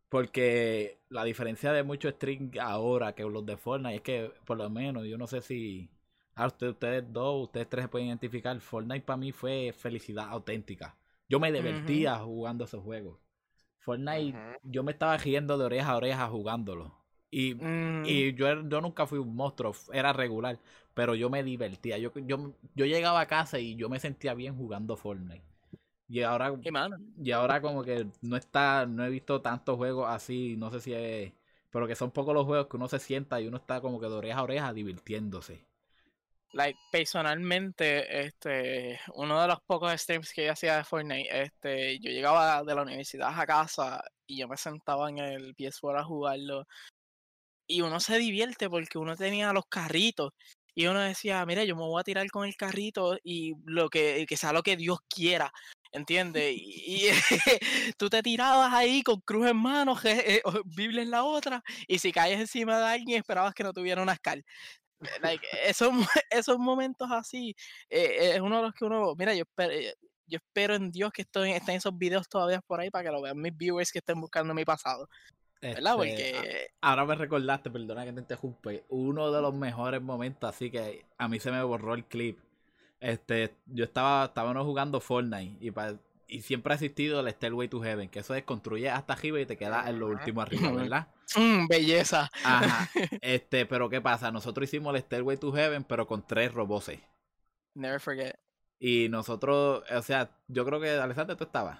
porque la diferencia de muchos streams ahora que los de Fortnite es que, por lo menos, yo no sé si a usted, ustedes dos, ustedes tres se pueden identificar, Fortnite para mí fue felicidad auténtica. Yo me divertía jugando esos juegos. Fortnite, yo me estaba riendo de oreja a oreja jugándolo. Y Mm, y yo, er- yo nunca fui un monstruo, era regular, pero yo me divertía. Yo, yo, yo llegaba a casa y yo me sentía bien jugando Fortnite. Y ahora, y ahora como que no está, no he visto tantos juegos así, no sé si es, pero que son pocos los juegos que uno se sienta y uno está como que de oreja a oreja divirtiéndose. Like, personalmente, este, uno de los pocos streams que yo hacía de Fortnite, este, yo llegaba de la universidad a casa y yo me sentaba en el PS4 a jugarlo. Y uno se divierte porque uno tenía los carritos. Y uno decía, mira, yo me voy a tirar con el carrito y lo que, que sea lo que Dios quiera. ¿Entiendes? Y, tú te tirabas ahí con cruz en mano, eh, o Biblia en la otra, y si caes encima de alguien esperabas que no tuviera una scar. Like, esos, esos momentos así eh, es uno de los que uno, mira, yo espero, eh, yo espero en Dios que esto, estén esos videos todavía por ahí para que lo vean mis viewers que estén buscando mi pasado, ¿verdad? Este, Porque Ahora me recordaste, perdona que te interrumpe, uno de los mejores momentos, así que a mí se me borró el clip. Este, yo estaba, estábamos jugando Fortnite y, pa- y siempre ha existido el Stairway to Heaven, que eso es construir hasta arriba y te quedas en lo último arriba, ¿verdad? mm, belleza. Ajá. Este, pero ¿qué pasa? Nosotros hicimos el Stairway to Heaven, pero con tres roboses. Never forget. Y nosotros, o sea, yo creo que Alexander tú estabas.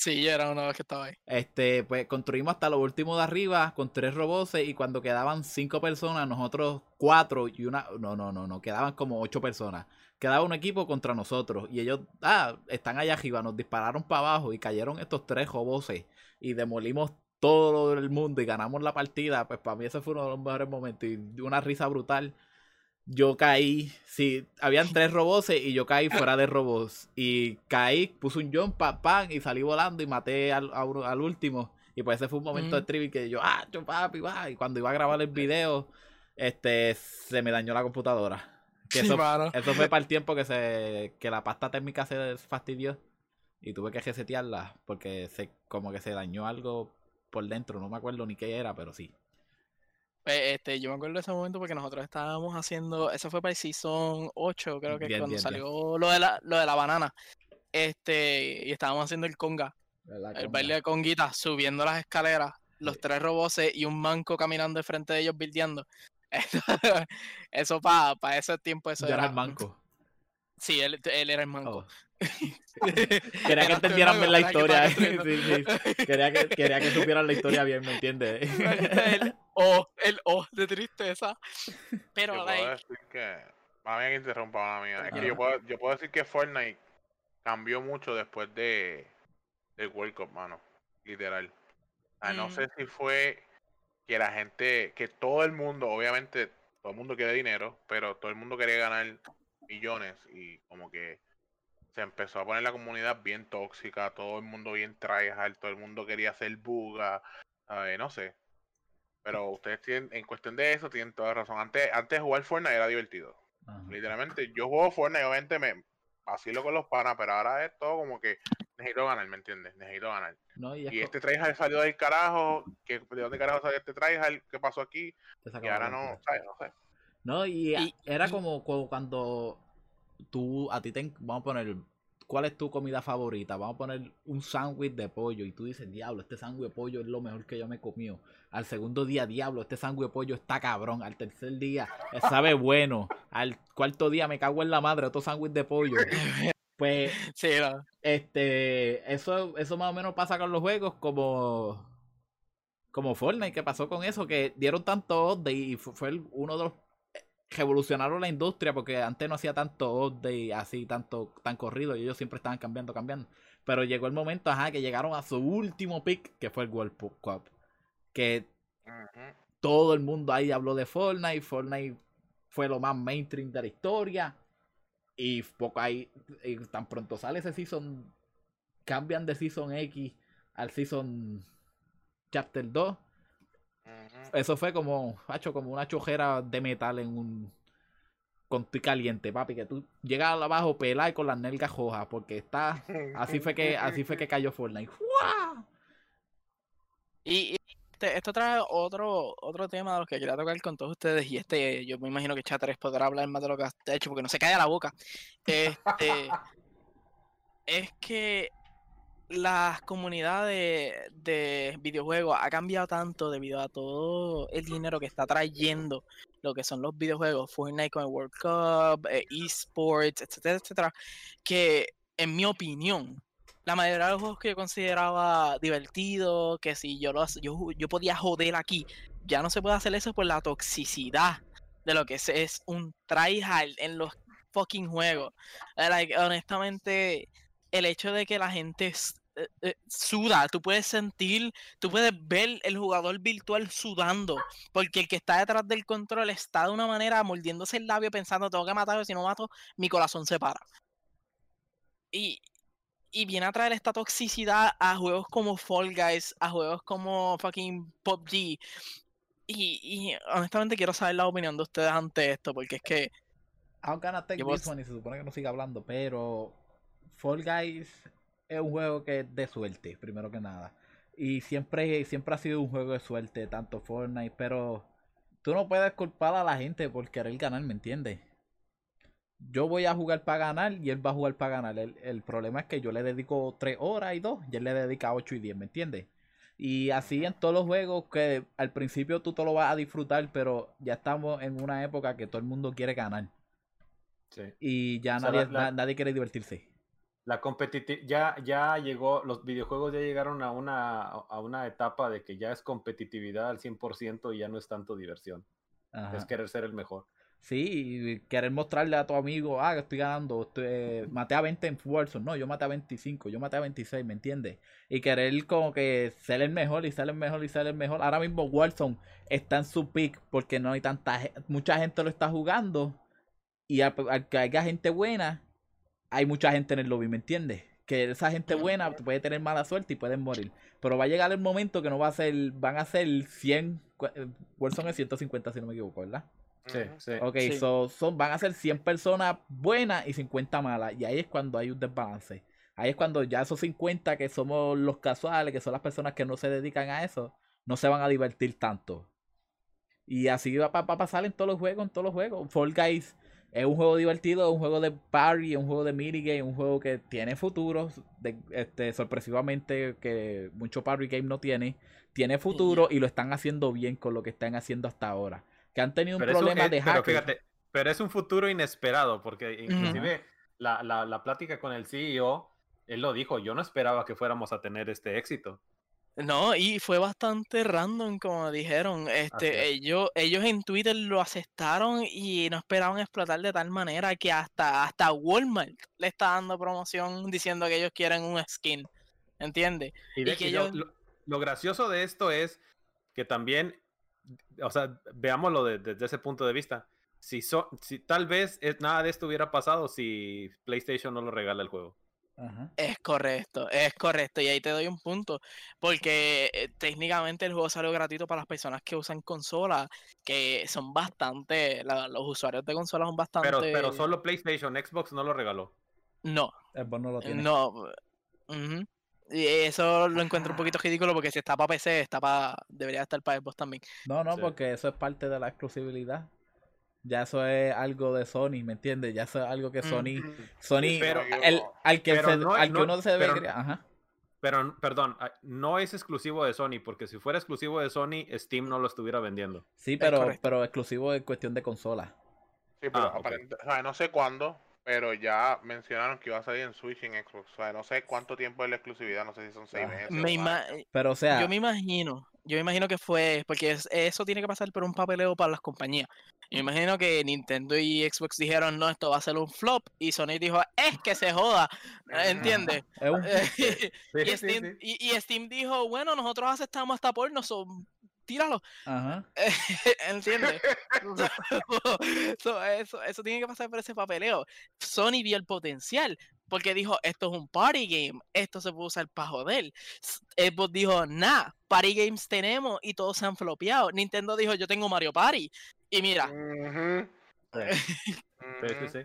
Sí, yo era de los que estaba ahí. Este, pues construimos hasta lo último de arriba con tres roboces y cuando quedaban cinco personas, nosotros cuatro y una, no, no, no, no, quedaban como ocho personas. Quedaba un equipo contra nosotros y ellos, ah, están allá arriba, nos dispararon para abajo y cayeron estos tres roboces y demolimos todo el mundo y ganamos la partida. Pues para mí ese fue uno de los mejores momentos y una risa brutal. Yo caí, sí, habían tres roboces y yo caí fuera de robots. Y caí, puse un jump, pa, pam, y salí volando y maté al, al último. Y pues ese fue un momento de Ujú. trivia que yo, ah, yo papi, va. Y cuando iba a grabar el video, este, se me dañó la computadora. Que Sí, eso, eso fue para el tiempo que se, que la pasta térmica se fastidió. Y tuve que resetearla porque se, como que se dañó algo por dentro, no me acuerdo ni qué era, pero sí. Pues, este, yo me acuerdo de ese momento porque nosotros estábamos haciendo, eso fue para el Season 8, creo que Bien, cuando bien, bien. salió lo de la, lo de la banana. Este, y estábamos haciendo el conga, el Conga. baile de conguita, subiendo las escaleras, los Sí. tres roboces y un manco caminando de frente de ellos bildeando. Eso para pa ese tiempo, eso Yo era era. el manco. Sí, él, él era el manco. Oh. Quería que entendieran bien la historia. construyendo. Sí, sí. Quería, que, quería que supieran la historia bien, ¿me entiendes? el O, el O de tristeza. Pero, Yo like, puedo decir que. Mía que interrumpa. Es que yo puedo, yo puedo decir que Fortnite cambió mucho después de del World Cup, mano. Literal. Sea, no Mm. sé si fue que la gente, que todo el mundo, obviamente, todo el mundo quiere dinero, pero todo el mundo quería ganar millones y como que se empezó a poner la comunidad bien tóxica, todo el mundo bien tryhard, todo el mundo quería hacer buga, ¿sabes? no sé. Pero ustedes tienen, en cuestión de eso, tienen toda razón. Antes, antes de jugar Fortnite era divertido. Ajá. Literalmente, yo juego Fortnite, obviamente me vacilo con los panas, pero ahora es todo como que necesito ganar, ¿me entiendes? Necesito ganar. No, y, este tryhard salió del carajo, que, ¿de dónde carajo salió este tryhard? ¿Qué pasó aquí? Y ahora no. ¿sabes? No sé. No, y, era y- como, como cuando tú, a ti te, vamos a poner, ¿cuál es tu comida favorita? Vamos a poner un sándwich de pollo y tú dices, diablo, este sándwich de pollo es lo mejor que yo me he comido. Al segundo día, diablo, este sándwich de pollo está cabrón. Al tercer día, eh, sabe bueno. Al cuarto día, me cago en la madre, otro sándwich de pollo. Pues sí, no. este, eso, eso más o menos pasa con los juegos como, como Fortnite, que pasó con eso, que dieron tanto update y fu- fue uno de los revolucionaron la industria porque antes no hacía tanto update así, tanto, tan corrido y ellos siempre estaban cambiando, cambiando. Pero llegó el momento, ajá, que llegaron a su último pick, que fue el World Cup. Que todo el mundo ahí habló de Fortnite. Fortnite fue lo más mainstream de la historia. Y poco ahí, y tan pronto sale ese season, cambian de season X al season chapter 2. Eso fue como, hacho, como una chojera de metal en un con tu caliente, papi, que tú llegas abajo pelado y con las nalgas rojas, porque está, así fue que, así fue que cayó Fortnite. ¡Fua! Y, y este- esto trae otro, otro tema de los que quería tocar con todos ustedes. Y este, yo me imagino que Chatteres podrá hablar más de lo que has hecho, porque no se cae la boca. Este, es que las comunidades de videojuegos ha cambiado tanto debido a todo el dinero que está trayendo lo que son los videojuegos, Fortnite con el World Cup, eh, esports, etcétera, etcétera, que en mi opinión, la mayoría de los juegos que yo consideraba divertidos, que si yo, lo, hac- yo, yo podía joder aquí, ya no se puede hacer eso por la toxicidad de lo que es, un tryhard en los fucking juegos. Honestamente, el hecho de que la gente eh, eh, suda, tú puedes sentir, tú puedes ver el jugador virtual sudando, porque el que está detrás del control está de una manera mordiéndose el labio pensando, tengo que matarlo, si no mato, mi corazón se para. Y, y viene a traer esta toxicidad a juegos como Fall Guys, a juegos como fucking PUBG. Y, y honestamente quiero saber la opinión de ustedes ante esto, porque es que Aunque Take this vos- one y se supone que no siga hablando, pero Fall Guys es un juego que es de suerte, primero que nada. Y siempre, siempre ha sido un juego de suerte, tanto Fortnite, pero tú no puedes culpar a la gente por querer ganar, ¿me entiendes? Yo voy a jugar para ganar y él va a jugar para ganar. El, el problema es que yo le dedico 3 horas y 2 y él le dedica 8 y 10, ¿me entiendes? Y así en todos los juegos que al principio tú te lo vas a disfrutar, pero ya estamos en una época que todo el mundo quiere ganar. Sí. Y ya O sea, nadie, la- la- na- nadie quiere divertirse. La competitividad ya, ya llegó, los videojuegos ya llegaron a una, a una etapa de que ya es competitividad al 100% y ya no es tanto diversión. Ajá. Es querer ser el mejor. Sí, querer mostrarle a tu amigo, ah, que estoy ganando, estoy- eh, maté a 20 en Warzone, no, yo maté a 25, yo maté a 26, ¿me entiendes? Y querer como que ser el mejor y ser el mejor y ser el mejor. Ahora mismo Warzone está en su peak porque no hay tanta mucha gente lo está jugando y al, al que haya gente buena, hay mucha gente en el lobby, ¿me entiendes? Que esa gente buena puede tener mala suerte y pueden morir. Pero va a llegar el momento que no va a ser, van a ser 100, cu- eh, Warzone es 150 si no me equivoco, ¿verdad? Sí, sí. Ok, Sí. so, son, van a ser 100 personas buenas y 50 malas. Y ahí es cuando hay un desbalance. Ahí es cuando ya esos 50 que somos los casuales, que son las personas que no se dedican a eso, no se van a divertir tanto. Y así va a pasar en todos los juegos, en todos los juegos. Fall Guys es un juego divertido, es un juego de party, es un juego de minigame, un juego que tiene futuro, de, este, sorpresivamente que mucho party game no tiene, tiene futuro y lo están haciendo bien con lo que están haciendo hasta ahora. Que han tenido un problema de pero, fíjate, pero es un futuro inesperado, porque inclusive la, la, la plática con el CEO, él lo dijo, yo no esperaba que fuéramos a tener este éxito. No, y fue bastante random, como dijeron. Este, ellos, ellos en Twitter lo aceptaron y no esperaban explotar de tal manera que hasta, hasta Walmart le está dando promoción diciendo que ellos quieren un skin. ¿Entiendes? Y, que lo, gracioso de esto es que también, o sea, veámoslo desde ese punto de vista. Si, si tal vez nada de esto hubiera pasado si PlayStation no lo regala el juego. Es correcto, es correcto. Y ahí te doy un punto. Porque eh, técnicamente el juego salió gratuito para las personas que usan consolas, que son bastante. los usuarios de consolas son bastante. Pero, pero solo PlayStation, Xbox no lo regaló. No. Xbox no lo tiene. No. Y eso lo encuentro un poquito ridículo porque si está para PC, está para. debería estar para Xbox también. No, no, porque eso es parte de la exclusividad ya eso es algo de Sony, ¿me entiendes? Ya eso es algo que Sony, Sony, pero, el, al que, al que uno se debe, pero, ajá. Pero, perdón, ah, no es exclusivo de Sony, porque si fuera exclusivo de Sony, Steam no lo estuviera vendiendo. Sí, pero, pero exclusivo en cuestión de consola. Sí, pero ah, o sea, no sé cuándo, pero ya mencionaron que iba a salir en Switch y en Xbox. O sea, no sé cuánto tiempo es la exclusividad, no sé si son seis meses. Me pero o sea, yo me imagino, yo me imagino que fue, porque eso tiene que pasar por un papeleo para las compañías. Yo me imagino que Nintendo y Xbox dijeron, no, esto va a ser un flop, y Sony dijo, es que se joda, ¿entiendes? y, Steam, y, Steam dijo, bueno, nosotros aceptamos hasta porno, son tíralo. Ajá. ¿Entiendes? eso, eso tiene que pasar por ese papeleo. Sony vio el potencial. Porque dijo, esto es un party game, esto se puede usar para joder. Xbox dijo, nah, party games tenemos y todos se han flopeado. Nintendo dijo, yo tengo Mario Party. Y mira. sí, sí, sí.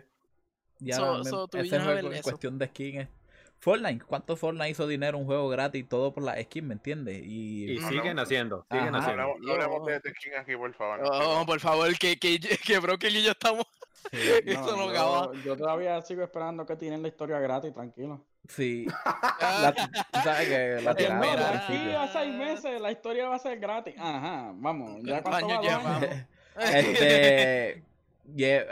Ya, ese juego en cuestión de skin Fortnite, ¿cuánto Fortnite hizo dinero un juego gratis todo por la skin, ¿me entiendes? Y, siguen haciendo, siguen haciendo. No hablemos de skin aquí, por favor. Oh, por favor, que, que, que Broken y yo estamos... Eso no, yo, yo, todavía sigo esperando que tienen la historia gratis, tranquilo. Sí. la, ¿Sabes que la tiraron no, aquí a seis meses la historia va a ser gratis. Ajá, vamos. Ya cuánto va Este...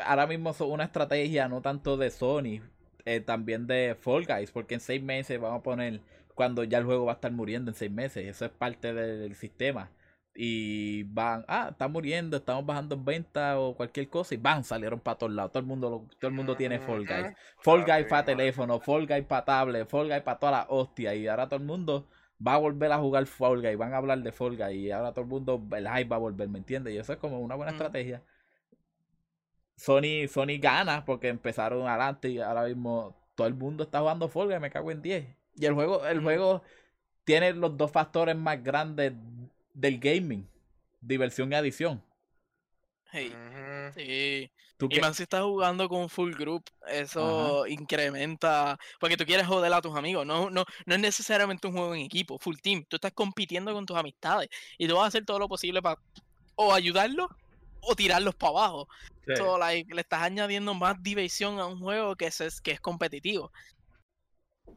ahora mismo es una estrategia no tanto de Sony, eh, también de Fall Guys, porque en seis meses vamos a poner cuando ya el juego va a estar muriendo en seis meses. Eso es parte del sistema. Y van, ah, está muriendo, estamos bajando en venta o cualquier cosa. Y van, salieron para todos lados. Todo el mundo, todo el mundo tiene Fall Guys. Fall Guys para teléfono, Fall Guys para tablet, Fall Guys para toda la hostia. Y ahora todo el mundo va a volver a jugar Fall Guys. Van a hablar de Fall Guys. Y ahora todo el mundo, el hype va a volver, ¿me entiendes? Y eso es como una buena estrategia. Sony, Sony gana porque empezaron adelante y ahora mismo todo el mundo está jugando Fall Guys, me cago en 10. Y el juego, el juego tiene los dos factores más grandes del gaming, diversión y adición. Sí. y más si estás jugando con full group, eso incrementa. Porque tú quieres joder a tus amigos. No, no, no es necesariamente un juego en equipo, full team. Tú estás compitiendo con tus amistades. Y tú vas a hacer todo lo posible para o ayudarlos o tirarlos para abajo. le estás añadiendo más diversión a un juego que es, que es competitivo.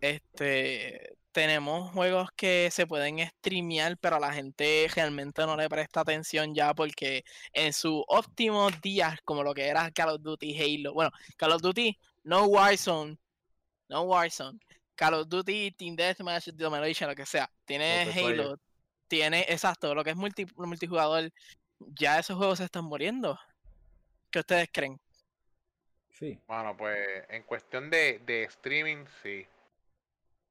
Este tenemos juegos que se pueden streamear, pero a la gente realmente no le presta atención ya porque en sus óptimos días, como lo que era Call of Duty Halo, bueno, Call of Duty, no Warzone, no Warzone, Call of Duty, Team Deathmatch, Domination, lo que sea, tiene Halo, tiene, exacto, lo que es multijugador, ya esos juegos se están muriendo. ¿Qué ustedes creen? Sí. Bueno, pues en cuestión de, de streaming, sí.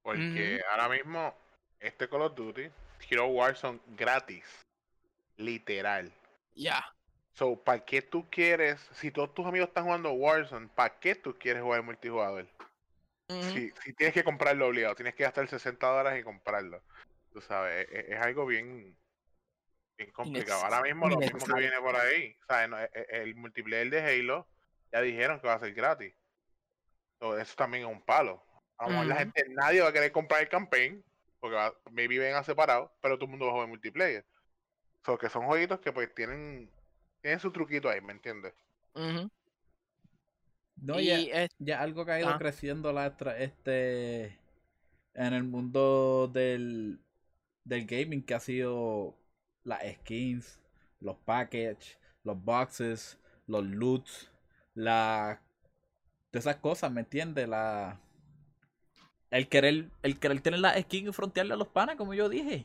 Porque ahora mismo, este Call of Duty, Hero Warzone gratis. Literal. Ya. So, ¿para qué tú quieres, si todos tus amigos están jugando Warzone, ¿para qué tú quieres jugar multijugador? si, si, tienes que comprarlo obligado, tienes que gastar 60 dólares y comprarlo. Tú sabes, es, es algo bien, bien complicado. Ahora mismo lo mismo que viene por ahí, ¿sabes? E, e, el multiplayer de Halo ya dijeron que va a ser gratis. So, eso también es un palo. A lo mejor la gente, nadie va a querer comprar el campaign, porque va, maybe vengan separados, pero todo el mundo va a jugar multiplayer. So, que son jueguitos que pues tienen, tienen su truquito ahí, ¿me entiendes? No, y ya, es- ya algo que ha ido Ah. creciendo la este en el mundo del, del gaming que ha sido las skins, los packages, los boxes, los loots, la todas esas cosas, ¿me entiendes? La el querer el querer tener la skin y frontearle a los panas, como yo dije.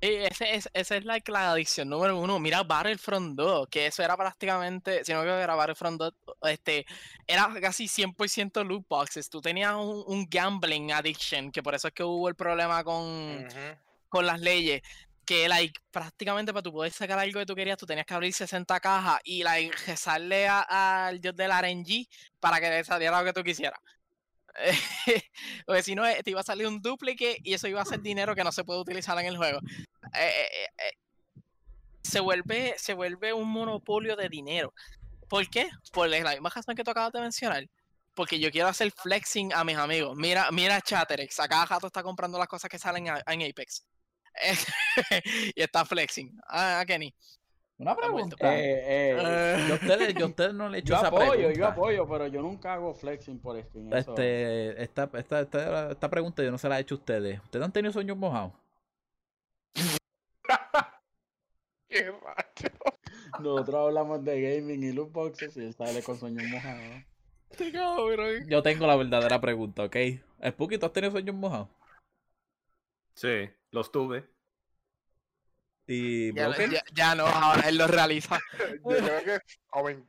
Eh, ese, es- esa es like, la adicción número uno. Mira Battlefront 2, que eso era prácticamente, si no me equivoco, era Battlefront 2, este, era casi 100% loot boxes. Tú tenías un, un gambling addiction, que por eso es que hubo el problema con, con las leyes. Que like, prácticamente para tú poder sacar algo que tú querías, tú tenías que abrir 60 cajas y like, rezarle al dios del RNG para que te saliera lo que tú quisieras. Porque si no, eh, te iba a salir un duplicate y eso iba a ser dinero que no se puede utilizar en el juego. Eh, eh, se, vuelve, se vuelve un monopolio de dinero. ¿Por qué? Por la misma razón que tú acabas de mencionar. Porque yo quiero hacer flexing a mis amigos. Mira, mira Chatterex. A cada rato está comprando las cosas que salen en Apex. y está flexing. Ah, a Kenny. Una pregunta. Eh, eh, Yo a ustedes, yo a ustedes no le he hecho yo esa apoyo, pregunta. yo apoyo, pero yo nunca hago flexing por skin. eso- Este, esta, esta, esta, esta pregunta yo no se la he hecho a ustedes. ¿Ustedes han tenido sueños mojados? Qué racho. Nosotros hablamos de gaming y loot boxes y él sale con sueños mojados. cabrón. Yo tengo la verdadera pregunta, ¿ok? Spooky, ¿tú has tenido sueños mojados? Sí, los tuve. ¿Y Ya, Broken? ya- ya no, ahora él lo realiza. Yo creo que, joven,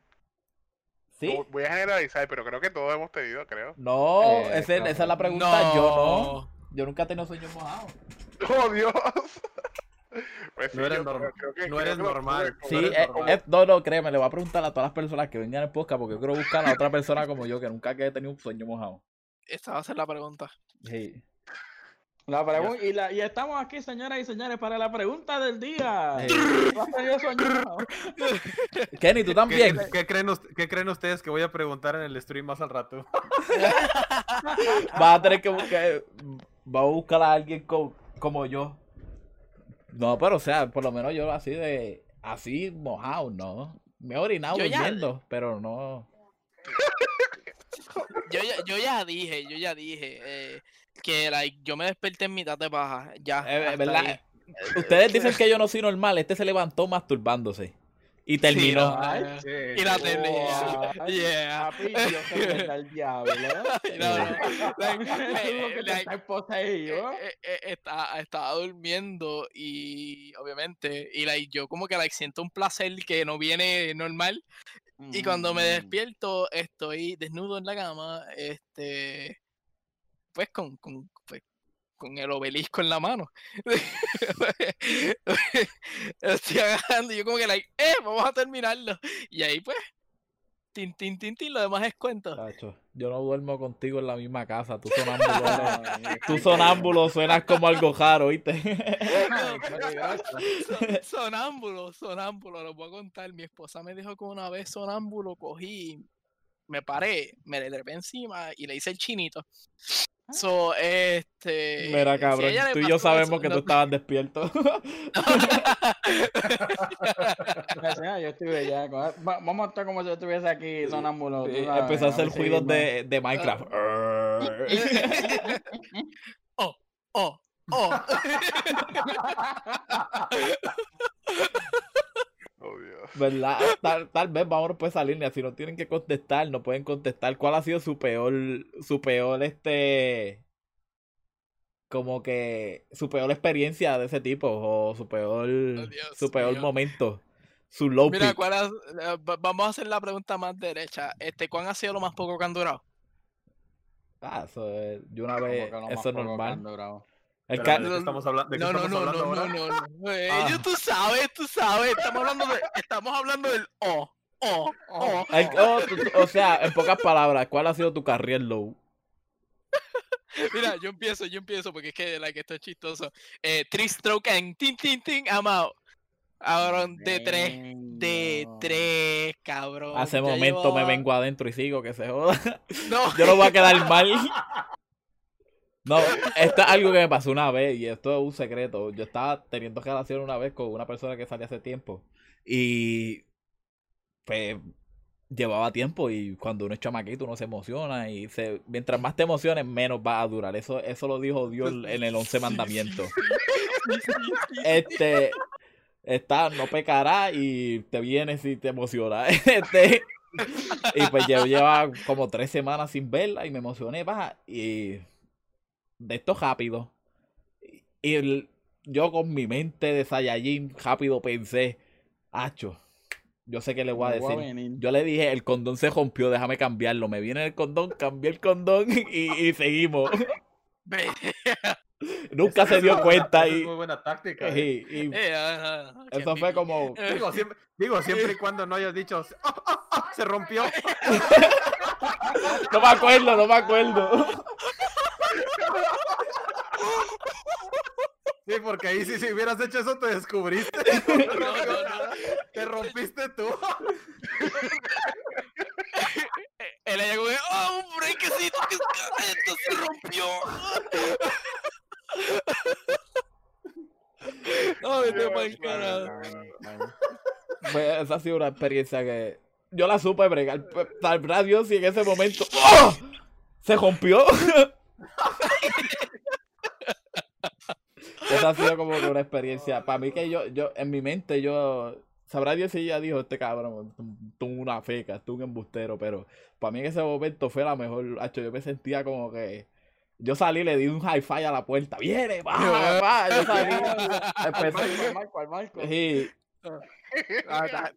¿Sí? voy a generalizar, pero creo que todos hemos tenido, creo. No, Eh, ese- no. esa es la pregunta. Yo no. Yo nunca he tenido sueños mojados. ¡Oh, Dios! Pues No eres normal, que- no eres lo normal. Sí, eres eh, normal. eh, no, no, créeme, le voy a preguntar a todas las personas que vengan en podcast porque yo quiero buscar a otra persona como yo que nunca he tenido un sueño mojado. Esta va a ser la pregunta. Sí. La pregun- y, la- y estamos aquí, señoras y señores, para la pregunta del día. Kenny, ¿tú ¿Qué, también? qué creen, qué creen ustedes que voy a preguntar en el stream más al rato? Vas a tener que buscar. Va a buscar a alguien co- como yo. No, pero o sea, por lo menos yo así de. Así mojado, ¿no? Me he orinado ya- durmiendo, pero no. Yo ya, yo ya dije, yo ya dije eh, que like, yo me desperté en mitad de paja. Ya. Eh, hasta ¿verdad? ahí. Ustedes dicen que yo no soy normal. Este se levantó masturbándose. Y terminó. no, Ay, eh, Sí, Y la tele. Wow. Yeah. Papi, yo soy el diablo. Eh, eh, eh, eh, está- estaba durmiendo y obviamente, y like, yo como que like, siento un placer que no viene normal. Y cuando me Mm. despierto, estoy desnudo en la cama, este, pues con, con, pues, con el obelisco en la mano. estoy agarrando y yo como que like, eh, vamos a terminarlo. Y ahí pues, tin, tin, tin, tin, lo demás es cuento. Yo no duermo contigo en la misma casa. Tú sonámbulo. Ay, Tú sonámbulo suenas como algo raro, ¿oíste? So- sonámbulo, sonámbulo, lo voy a contar. Mi esposa me dijo que una vez sonámbulo cogí, me paré, me le trepé encima y le hice el chinito. So, este. Mira, cabrón, tú y yo eso, sabemos que tú estabas despierto. Yo estoy bellaco. Va- Vamos a estar como si yo estuviese aquí sonámbulo. Sí, Empezó a hacer ruidos de, de Minecraft. oh, oh, oh. ¿Verdad? Tal, tal vez vamos pues salir si no tienen que contestar, no pueden contestar. ¿Cuál ha sido su peor, su peor este, como que su peor experiencia de ese tipo o su peor, Oh, Dios su peor momento, su low Mira? ¿cuál ha- eh, va- vamos a hacer la pregunta más derecha. Este, ¿Cuán ha sido lo más poco que han durado? Ah, eso es, de una vez, eso es normal. Han durado. El Espérame, ca- ¿de qué estamos hablando? ¿De qué No, no, estamos no, hablando no, ahora? no, no, Ah. tú sabes, tú sabes. Estamos hablando, de, estamos hablando del oh, oh, oh. el- oh, tú- tú- o sea, en pocas palabras, ¿cuál ha sido tu carrera low? Mira, yo empiezo, yo empiezo porque es que like, esto es chistoso. Eh, three stroke and tin, tin, tin, I'm out. Ahora de tres, de tres, cabrón. Hace Ya momento me vengo adentro y sigo que se joda. No, Yo no voy a quedar mal. No, esto es algo que me pasó una vez y esto es un secreto. Yo estaba teniendo relación una vez con una persona que salía hace tiempo y pues llevaba tiempo y cuando uno es chamaquito uno se emociona y se, mientras más te emociones menos va a durar. Eso, eso lo dijo Dios en el once mandamiento. Este está, no pecará y te vienes y te emociona. Este, y pues yo llevaba como tres semanas sin verla y me emocioné, baja, y de esto rápido. Y el- yo con mi mente de Saiyajin rápido pensé, Acho, yo sé que le voy a Me voy a decir. Yo le dije, el condón se rompió, déjame cambiarlo. Me viene el condón, cambié el condón y, y seguimos. Nunca se dio cuenta y, Es muy buena táctica. eh. y- y eh, ajá, ajá, qué eso fue como... Digo, siempre, digo, siempre y cuando no hayas dicho, "Ah, ah, ah, se rompió. No me acuerdo, no me acuerdo. Sí, porque ahí sí, si hubieras hecho eso, te descubriste. No, no, no. Te rompiste tú. Él allá como, ¡oh, hombre, que sí, que esto se rompió! No, vete pa'l carajo. Pues esa ha sido una experiencia que yo la supe bregar. Pues, Sabrá Dios si en ese momento ¡Oh! se rompió. esa ha sido como que una experiencia. Para mí que yo, yo, en mi mente, yo. Sabrá Dios si ella dijo, este cabrón, tú una feca, tú un embustero, pero para mí en ese momento fue la mejor. Hacho, yo me sentía como que. Yo salí, le di un hi-fi a la puerta. ¡Viene! ¡Va! ¡Va! Yo salí. Al Empecé. Al Marco, al Marco. Sí, Ah,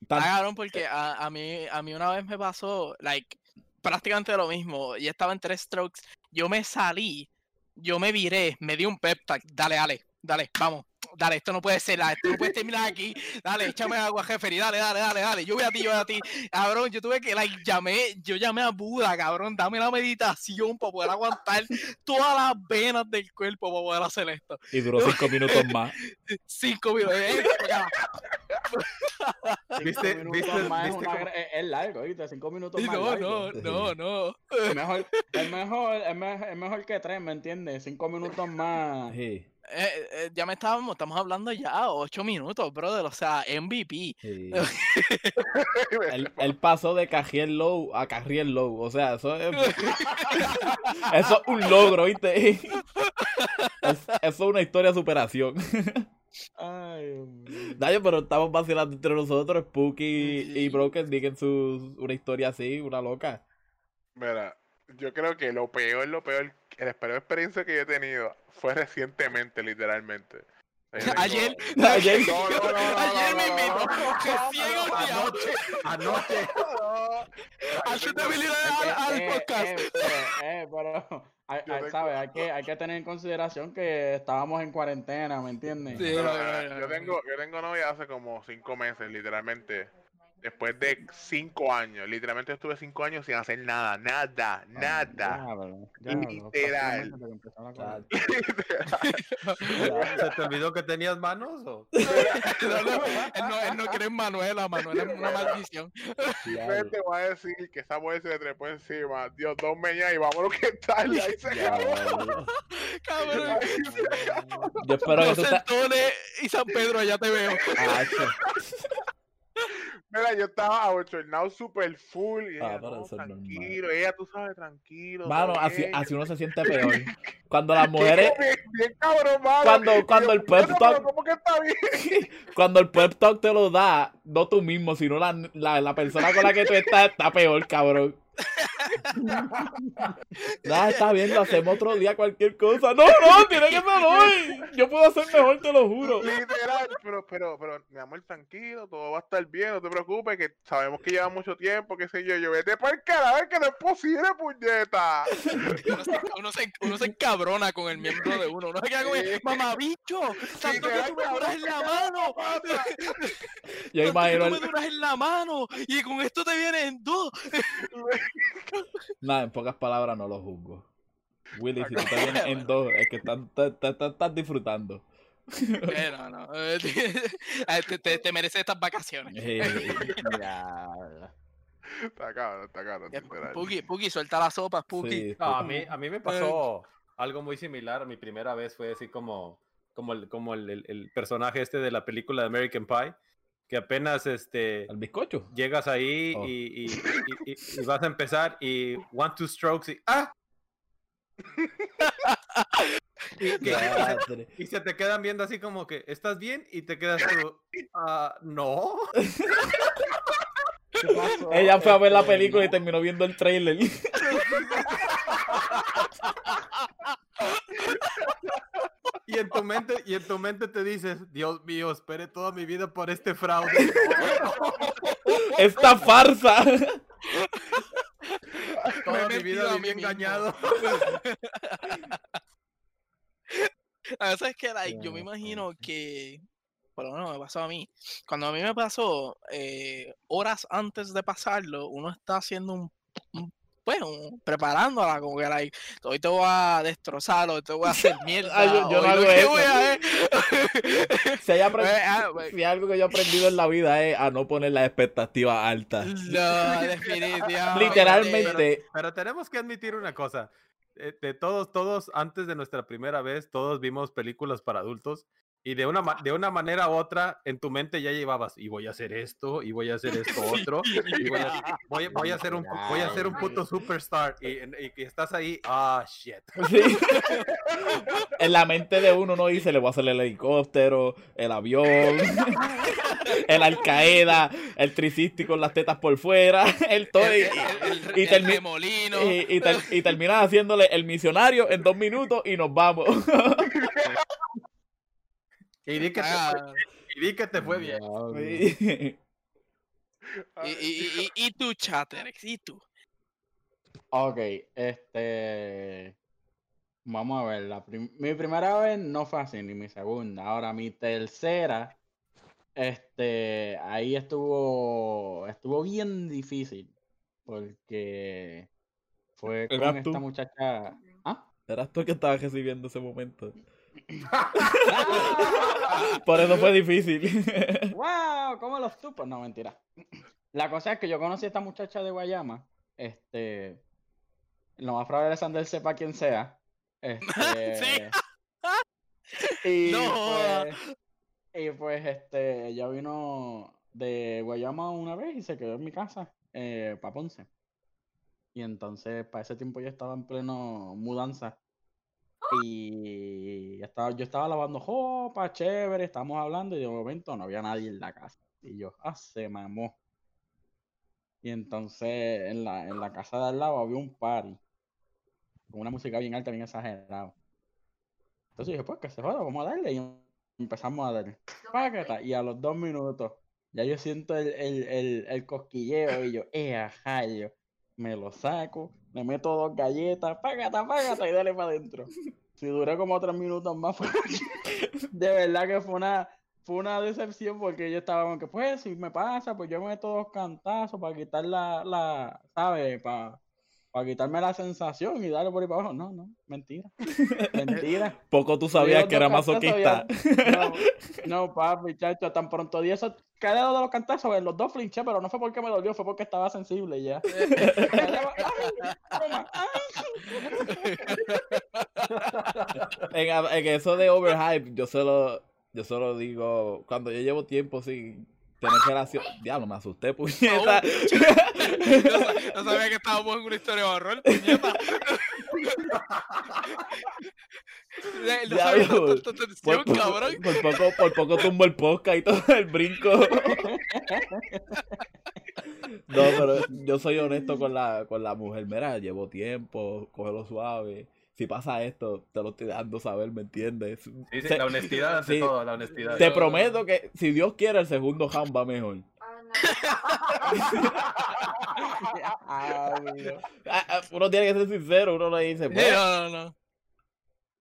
Está cabrón porque a, a mí a mí una vez me pasó like prácticamente lo mismo. Y estaba en tres strokes. Yo me salí, yo me viré, me di un pep talk. Dale, dale, dale, vamos. Dale, esto no puede ser, esto no puede terminar aquí. Dale, échame agua, jefe, y dale, dale, dale, dale. Yo voy a ti, yo voy a ti. Cabrón, yo tuve que, like, llamé, yo llamé a Buda, cabrón. Dame la meditación para poder aguantar todas las venas del cuerpo para poder hacer esto. y duró cinco minutos más. Cinco minutos. eh, ¿Viste- minutos viste- más es, viste una gra- es- es largo, ¿viste? Cinco minutos más No, largo. no, no, no. Es mejor, es mejor, es mejor, es mejor que tres, ¿me entiendes? Cinco minutos más. Sí, Eh, eh, ya me estábamos, estamos hablando ya ocho minutos, brother. O sea, MVP. sí. Él, él pasó de Cajiel Low a Carriel Low. O sea, eso es. eso es un logro, ¿viste? Es- eso es una historia de superación. Ay. Dayo, pero estamos vacilando entre nosotros. Spooky y. Broken digan su, una historia así, una loca. Mira, yo creo que lo peor, lo peor, la peor experiencia que yo he tenido fue recientemente, literalmente. Ayer, Ayer, No, no, no, no, no, ayer me invitó. Recién. Anoche, anoche. Venir Es al, eh, podcast. eh, pero, eh, ¿sabes? Hay que, hay que tener en consideración que estábamos en cuarentena, ¿me entiendes? Sí. Yo tengo, yo tengo novia hace como cinco meses, literalmente. Después de cinco años, literalmente estuve cinco años sin hacer nada, nada, nada. Diablo, diablo, Literal. ¿Se te olvidó que tenías manos? O? No, no, él, no, él no cree en Manuela, Manuela es una maldición. Te voy a decir que esa mujer se le trepó encima. Dios, dos meñas y vámonos que tal. Y ahí se acabó. Cabrón. Yo espero que tú y San Pedro, allá te veo. Acho. Yo estaba abochornado super full. Y Ah, ella, no, normal. tranquilo. Ella, tú sabes, tranquilo. Mano, así, así uno se siente peor. Cuando las mujeres. Bien, bien cabrón, mano. Cuando- yo, cuando el "Bueno, pep talk- ¿Cómo que está bien? Cuando el pep talk te lo da, no tú mismo, sino la, la, la persona con la que tú estás está peor, cabrón. Nada, está bien, lo hacemos otro día, cualquier cosa. No, no, tiene que ser hoy. Yo puedo hacer mejor, te lo juro. Literal, pero, pero, pero, mi amor, tranquilo, todo va a estar bien, no te preocupes, que sabemos que lleva mucho tiempo, qué sé yo, yo vete para el carajo, que no es posible, puñeta. Uno se, uno, se, uno se encabrona con el miembro de uno. Uno se queda como, Sí. mamabicho, tanto que tú me duras en la mano. Yo imagino tú me el... duras en la mano. Y con esto te vienen dos. Nada, en pocas palabras no lo juzgo. Willy, si tú te vienes en dos, es que estás, estás, estás- estás disfrutando. Eh, no, no. eh, te, te, te mereces estas vacaciones. Eh. Está cabrón, está cabrón. Puki, Puki, suelta la sopa, Puki. sí, No, a mí, a mí me pasó. algo muy similar. Mi primera vez fue así como, como, el, como el, el- el personaje este de la película de American Pie, que apenas este, ¿Al bizcocho? llegas ahí Oh. y, y- y- y- y vas a empezar y one, two strokes y ¡ah! y, que- y se, Madre. y se te quedan viendo así como que ¿estás bien? Y te quedas tú "Ah, no. Ella fue a ver la Este, película y terminó viendo el trailer. Y en tu mente, y en tu mente te dices, Dios mío, esperé toda mi vida por este fraude. ¡Esta farsa! Toda Me mi vida a viví engañado. La cosa es que like, yo me imagino que, por lo menos me pasó a mí, cuando a mí me pasó, eh, horas antes de pasarlo, uno está haciendo un, un- bueno, preparándola, como que like, hoy te voy a destrozar, hoy te voy a hacer mierda, Ay, yo- yo no hago eso. voy a- Si hay, ah, pues, si hay algo que yo he aprendido en la vida es a no poner las expectativas altas. No, definitivamente. Literalmente, Pero tenemos que admitir una cosa. eh, de todos, todos, antes de nuestra primera vez, todos vimos películas para adultos. Y de una, ma- de una manera u otra, en tu mente ya llevabas, y voy a hacer esto, y voy a hacer esto otro, y voy a, voy, a- voy a ser un, voy a ser un puto superstar. Y, y que estás ahí, ah, shit. sí. en la mente de uno no dice, le voy a hacer el helicóptero, el avión, el Alcaeda, el tricístico con las tetas por fuera, el todo. El, Y, el, y termi- remolino. y, y ter- y terminas haciéndole el misionario en dos minutos y nos vamos. Y di que te, Ah, fue, y di que te fue bien. Sí. y, y, y, y tú, Chatterex, y tú. Ok, este. Vamos a ver. La prim- Mi primera vez no fue así, ni mi segunda. Ahora, mi tercera. Este. Ahí estuvo. Estuvo bien difícil. Porque. Fue ¿Eras con tú? esta muchacha. ¿Ah? Eras tú que estabas recibiendo ese momento. Por eso fue difícil. ¡Wow! ¿Cómo los supo? No, mentira. La cosa es que yo conocí a esta muchacha de Guayama. Este. Lo más probable es Sander sepa quién sea. Este. Y No pues, y pues, este, ella vino de Guayama una vez y se quedó en mi casa, eh, para Ponce. Y entonces, para ese tiempo yo estaba en pleno mudanza. Y estaba, yo estaba lavando ropa, chévere, estábamos hablando y de momento no había nadie en la casa. Y yo, ah, se mamó. Y entonces en la, en la casa de al lado había un party. Con una música bien alta, bien exagerada. Entonces dije, pues que se joda, vamos a darle. Y empezamos a darle. Págata. Y a los dos minutos, ya yo siento el, el, el, el cosquilleo y yo, eh, ajá, me lo saco, le meto dos galletas, págata, págata y dale para adentro. Si duré como tres minutos más, fue- de verdad que fue una, fue una decepción porque yo estaba como que, pues, si me pasa, pues yo meto dos cantazos para quitar la, la ¿sabes? Para para quitarme la sensación y darle por ahí para abajo. No, no, mentira. Mentira. Poco tú sabías que era masoquista. No, no, papi, chacho, tan pronto di eso, cada uno de los cantazos, los dos flinché, pero no fue porque me dolió, fue porque estaba sensible ya. En, en eso de overhype, yo solo, yo solo digo, cuando yo llevo tiempo sin tener relación. Diablo, me asusté, puñeta. No, no sabía que estábamos en una historia de horror, puñeta. No sabía tanta tensión, cabrón. por poco, por poco tumbo el podcast y todo el brinco. No, pero yo soy honesto con la, con la mujer. Mira, llevo tiempo, cógelo suave. Si pasa esto, te lo estoy dejando saber, ¿me entiendes? Sí, sí, Se- la honestidad sí. todo, la honestidad. Te prometo que si Dios quiere, el segundo round va mejor. Ah, ah, Uno tiene que ser sincero, uno le dice, pues, no, no, no.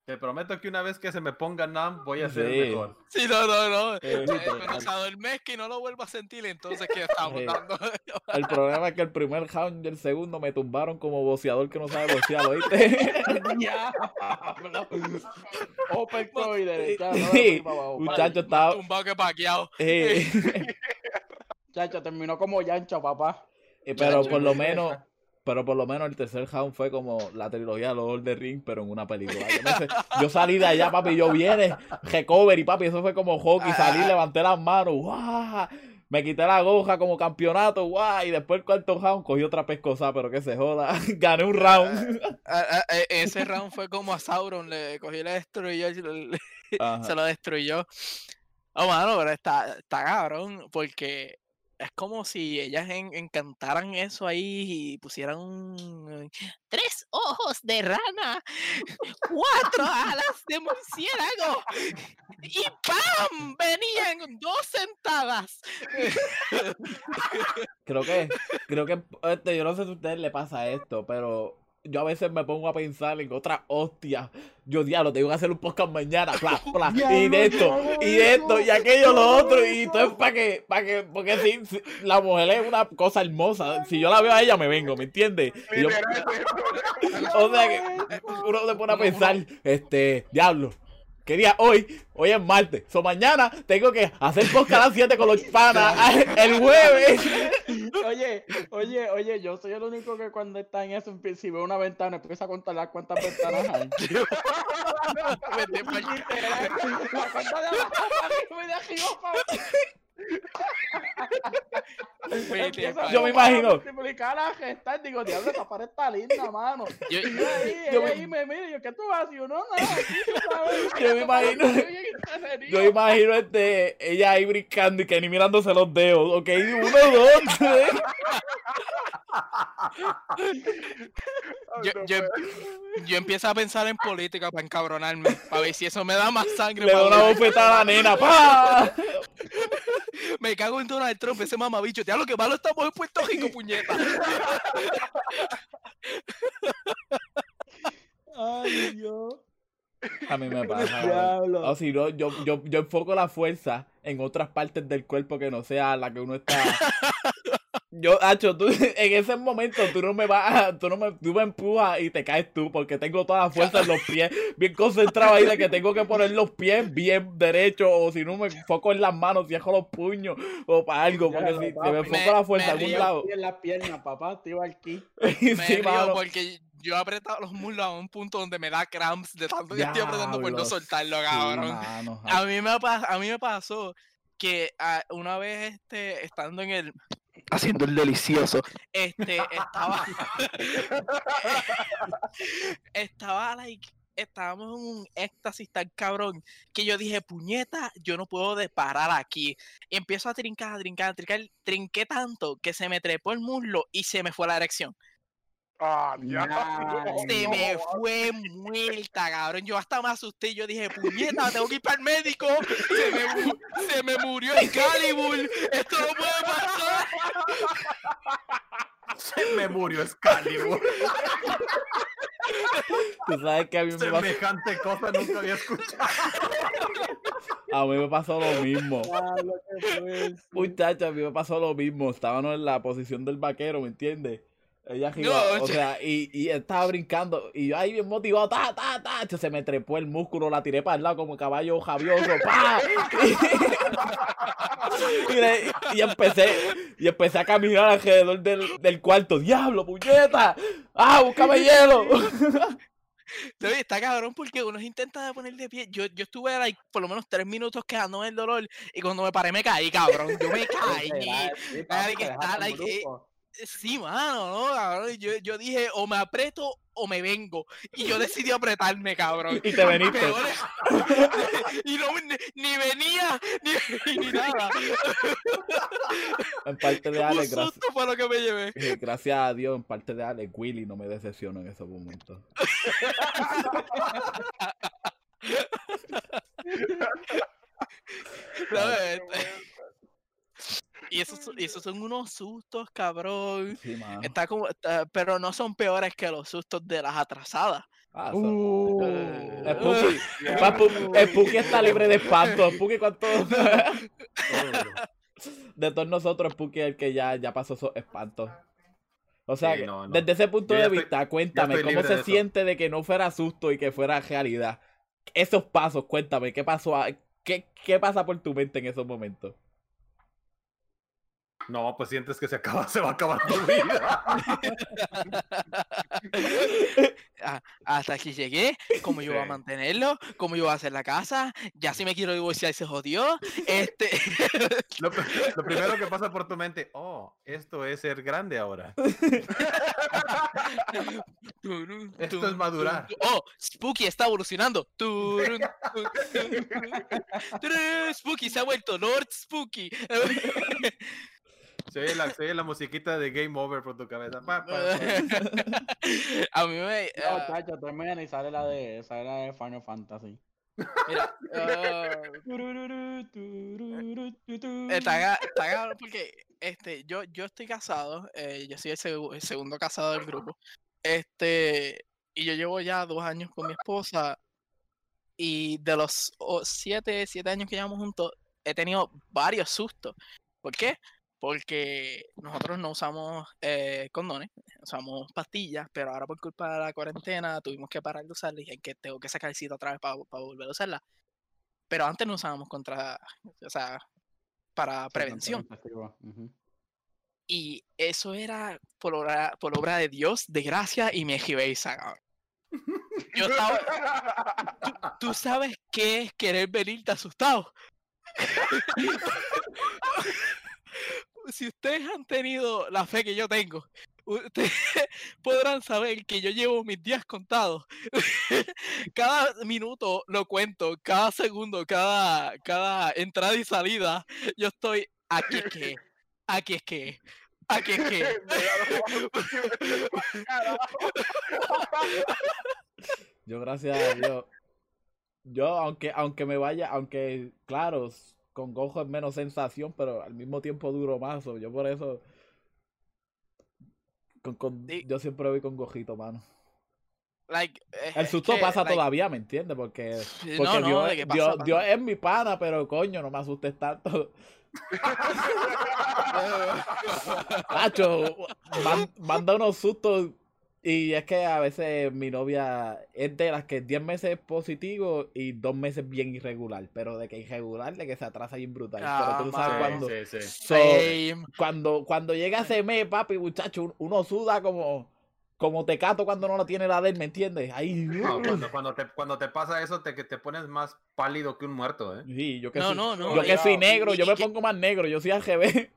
Te prometo que una vez que se me ponga NAM, voy a ser Sí. el mejor. Sí, no, no, no. eh, Eh, Pero se adormezca y no lo vuelva a sentir, entonces que estamos Sí. dando. el problema es que el primer round y el segundo me tumbaron como boceador que no sabe bocear, ¿oíste? Open coider, Sí, Muchacho, estaba... Tumbado que paqueado. eh, Chacho, terminó como Yancho, papá. Eh, pero por lo menos. Pero por lo menos el tercer round fue como la trilogía de Lord of the Ring, pero en una película. Yo, no sé, yo salí de allá, papi, yo viene, recovery, papi, eso fue como hockey, salí, levanté las manos, ¡guau! Me quité la goja como campeonato, guau, y después el cuarto round cogí otra pescosa, pero que se joda, gané un round. A- a- a- ese round fue como a Sauron, le cogió y le destruyó, se lo destruyó. Oh, mano, pero está, está cabrón, porque es como si ellas en- encantaran eso ahí y pusieran tres ojos de rana, cuatro alas de murciélago y ¡pam! Venían dos sentadas. Creo que, creo que, este, yo no sé si a ustedes le pasa esto, pero yo a veces me pongo a pensar en otra hostia. Yo, diablo, tengo que hacer un podcast mañana, bla, bla, y de esto, y de esto, y aquello, lo otro, y todo es para que, para que, porque si, si- la mujer es una cosa hermosa, si yo la veo a ella me vengo, ¿me entiendes? Yo- o sea que uno se pone a pensar, este, diablo. ¿Qué día? Hoy, hoy es martes. So mañana tengo que hacer podcast a las 7 con los panas. El jueves. Oye, oye, oye, yo soy el único que cuando está en eso, si veo una ventana, empieza a contar las cuántas ventanas hay. La cuenta de abajo para arriba y de arriba para Yo me imagino. multiplicar, a gestar, digo, diablo, esa pared está linda, mano. Yo- Y yo ahí, Yo ella me- ahí me mira, y yo, ¿qué tú haces? Y yo, no, nada, aquí, tú sabes, Yo me imagino- está bien entretenido". Yo imagino este, ella ahí brincando y Kenny mirándose los dedos. Ok, uno, dos, tres. yo, yo, yo empiezo a pensar en política para encabronarme, para ver si eso me da más sangre. Le doy una bofetada a la nena. ¡Pa! Me cago en Donald Trump, ese mamabicho. Te lo que malo estamos en Puerto Rico, puñeta. Ay, Dios. A mí me pasa. Diablo. O si no, yo, yo, yo enfoco la fuerza en otras partes del cuerpo que no sea la que uno está. Yo, Hacho, tú, en ese momento tú no me vas a, tú no me, tú me empujas y te caes tú porque tengo toda la fuerza en los pies, bien concentrado ahí de que tengo que poner los pies bien derechos o si no me enfoco en las manos, cierro los puños o para algo, porque Ya, si, me enfoco Me- la fuerza me en río, lado. En las piernas, papá, tío, aquí. y Me sí, río porque yo he apretado los muslos a un punto donde me da cramps de tanto que estoy apretando por no soltarlo, sí, cabrón. mano, A mí me, a mí me pasó que ah, una vez este, estando en el... Haciendo el delicioso. Este, estaba... estaba, like... Estábamos en un éxtasis tan cabrón que yo dije, puñeta, yo no puedo parar aquí. Y empiezo a trincar, a trincar, a trincar. Trinqué tanto que se me trepó el muslo y se me fue la erección. Ah, ya. Se me fue muerta, cabrón. Yo hasta me asusté. Yo dije, puñeta, tengo que ir para el médico. Se me, mu- se me murió Excalibur. Esto no puede pasar. Me murió Excalibur. tú sabes que a mí me pasó, Semejante cosa nunca había escuchado. a mí me pasó lo mismo. Qué fuerte. Muchacha, a mí me pasó lo mismo. Estábamos en la posición del vaquero, ¿me entiendes? Ella No, o sea, y, y estaba brincando. Y yo ahí bien motivado, ta, ta, ta. Se me trepó el músculo, la tiré para el lado como caballo javioso. ¡pa! Y, empecé, y empecé a caminar alrededor del, del cuarto. ¡Diablo, puñeta! ¡Ah, búscame hielo! Está cabrón porque uno se intenta de poner de pie. Yo, yo estuve like, por lo menos tres minutos quedándome el dolor y cuando me paré me caí, cabrón. Yo me caí. Que está, like. Sí, mano, no, cabrón. Yo, yo dije, o me aprieto o me vengo. Y yo decidí apretarme, cabrón. Y te veniste. Peor es- y no, ni, ni venía, ni, ni nada. En parte de Un Alex, gracias, fue lo que me llevé. eh, gracias a Dios, en parte de Alex, Willy no me decepcionó en esos momentos. ¿sabes? Y esos, y esos son unos sustos, cabrón. Sí. Está como, está- pero no son peores que los sustos de las atrasadas. Ah, Uh, está libre de espanto. Spooky, ¿cuánto? de todos nosotros, Spooky es el que ya, ya pasó esos espantos. O sea, Sí, que no, no. desde ese punto de estoy- vista, cuéntame, ¿cómo se de siente de que no fuera susto y que fuera realidad? Esos pasos, cuéntame, ¿qué pasó? a- ¿Qué, qué pasa por tu mente en esos momentos? No, pues sientes que se acaba, se va a acabar tu vida. Ah, hasta aquí llegué, cómo yo voy a mantenerlo, cómo yo voy a hacer la casa, ya si me quiero divorciar se jodió. Este, Lo, lo primero que pasa por tu mente, oh, esto es ser grande ahora. Esto es madurar. Oh, Spooky está evolucionando. Spooky se ha vuelto Lord Spooky. Se oye la, se oye la musiquita de Game Over por tu cabeza. Pa. A mí me. No, ah, chacho, termina y sale la de, sale la de Final Fantasy. mira, tutu. Está, está porque este, yo, yo estoy casado, eh, yo soy el, segu- el segundo casado del grupo. Este, y yo llevo ya dos años con mi esposa. Y de los o- siete, siete años que llevamos juntos, he tenido varios sustos. ¿Por qué? Porque nosotros no usamos eh, condones, usamos pastillas, pero ahora por culpa de la cuarentena tuvimos que parar de usarla y que, tengo que sacar cita otra vez para volver a usarla. Pero antes no usábamos contra, o sea, para prevención. Y eso era por obra, por obra de Dios, de gracia y me jibeiza, cabrón. Yo estaba, tú, tú sabes qué es querer venirte asustado. si ustedes han tenido la fe que yo tengo, ustedes podrán saber que yo llevo mis días contados. cada minuto lo cuento, cada segundo, cada, cada entrada y salida, yo estoy aquí es que, aquí es que, aquí es que. Yo, gracias a Dios. Yo, aunque, aunque me vaya, aunque, claro, con gojo es menos sensación, pero al mismo tiempo duro más. so, Yo por eso. con- con- Sí. yo siempre voy con gojito, mano. Like, eh, El susto que, pasa like, todavía, ¿me entiendes? Porque, no, no, pasa. Dios es mi pana, pero coño, no me asustes tanto. Nacho, man- manda unos sustos. Y es que a veces mi novia es de las que 10 meses es positivo y 2 meses bien irregular. Pero de que irregular, de que se atrasa bien brutal. Ah, pero tú sabes cuando, Sí, sí. so, Same. cuando, cuando llega ese mes, papi, muchacho, uno suda como, como tecato cuando no lo tiene la de él, ¿me entiendes? Ahí. No, cuando, cuando, te, cuando te pasa eso, te, que te pones más pálido que un muerto, ¿eh? Sí, yo que No, soy, no, no. yo que soy negro, yo me que- pongo más negro, yo soy AGB.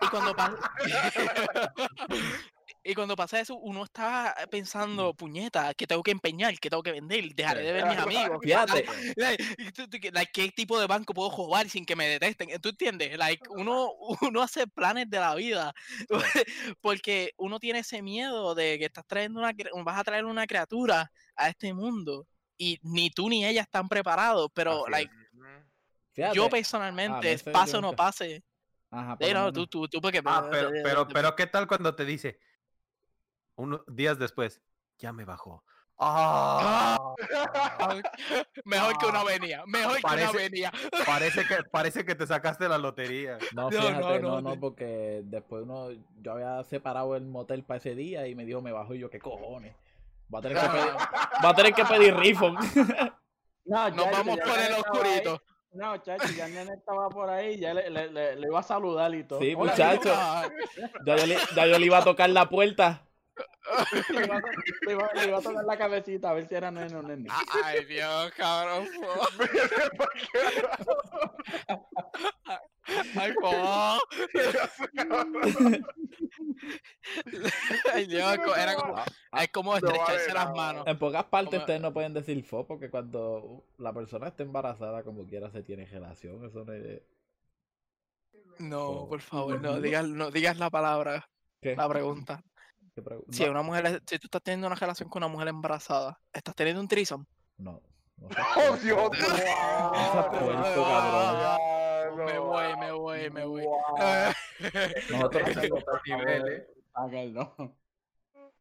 Y cuando pasa. y cuando pasa eso, uno está pensando, puñeta, que tengo que empeñar, que tengo que vender, dejaré de ver mis amigos. Fíjate. Like, ¿Qué tipo de banco puedo robar sin que me detesten? ¿Tú entiendes? Like, uno, uno hace planes de la vida. Porque uno tiene ese miedo de que estás trayendo una, vas a traer una criatura a este mundo. Y ni tú ni ella están preparados. Pero, like, Fíjate. yo personalmente, pase o no pase. Ajá, por Sí, lo no, menos. tú, tú, tú, porque. Ah, pero, pero, pero, ¿qué tal cuando te dice unos días después, ya me bajó? ¡Ah! Mejor que una venía. Mejor que una venía. Parece que, parece que te sacaste la lotería. No, No, fíjate, no, no, no, porque después uno, yo había separado el motel para ese día y me dijo, me bajo y yo, ¿qué cojones? Voy a tener que pedir, voy a tener que pedir refund. No, Nos vamos por el ahí. oscurito. No, chacho, ya el nene estaba por ahí, ya le, le, le, le iba a saludar y todo. Sí, muchacho. Ah, Ya yo, le, ya yo le iba a tocar la puerta. Le iba, a- le iba- le iba a tocar la cabecita a ver si era nene o nene. Ay, Dios, cabrón. Ay, po. Ay, Dios, era como, es como No vale estrecharse las manos. En pocas partes Como- ustedes no pueden decir fo porque cuando la persona está embarazada como quiera se tiene relación. Eso no es... No, por favor, no digas, no digas la palabra, ¿Qué? la pregunta. ¿Qué pregu- Si no, una mujer, si tú estás teniendo una relación con una mujer embarazada, ¿estás teniendo un trison? no. no ¡Oh, Dios! Esa puerco, cabrón. Me voy, me voy, me voy. Nosotros Ese es otro nivel, ¿eh? Sácalo.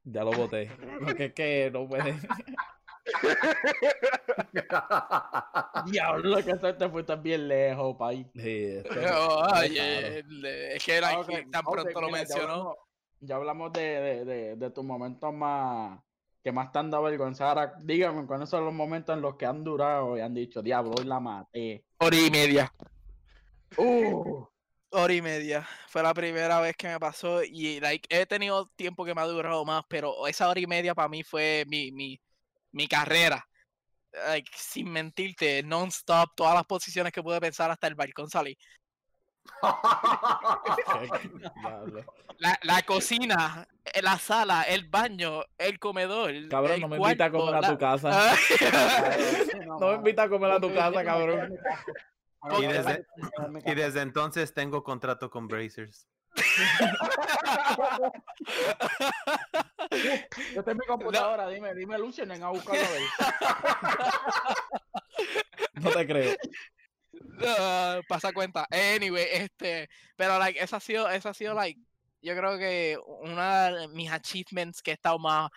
ya lo voté. Porque es que no puede. Diablo, que eso te fuiste bien lejos, pay. Sí, esto- esto es que like, Ok, tan pronto lo mira, mencionó. Ya hablamos de, de, de, de tus momentos más que más te han dado vergüenza. Ahora, dígame, ¿cuáles son los momentos en los que han durado y han dicho, diablo, hoy la maté? Hora y media. Uh, Hora y media. Fue la primera vez que me pasó y like, he tenido tiempo que me ha durado más, pero esa hora y media para mí fue mi, mi, mi carrera. Like, sin mentirte, non-stop, todas las posiciones que pude pensar hasta el balcón salí. La, la cocina, eh, la sala, el baño, el comedor. Cabrón, el no me invita a cuarto, comer a la- tu casa. No, No me invita a comer a tu casa, cabrón. Y desde- Y desde entonces tengo contrato con Brazers. Yo tengo mi computadora, dime, dime Lucien a buscarlo a ver. No te creo. Pasa cuenta. Anyway, este, pero like, esa ha sido, esa ha sido like, yo creo que una de mis achievements que he estado más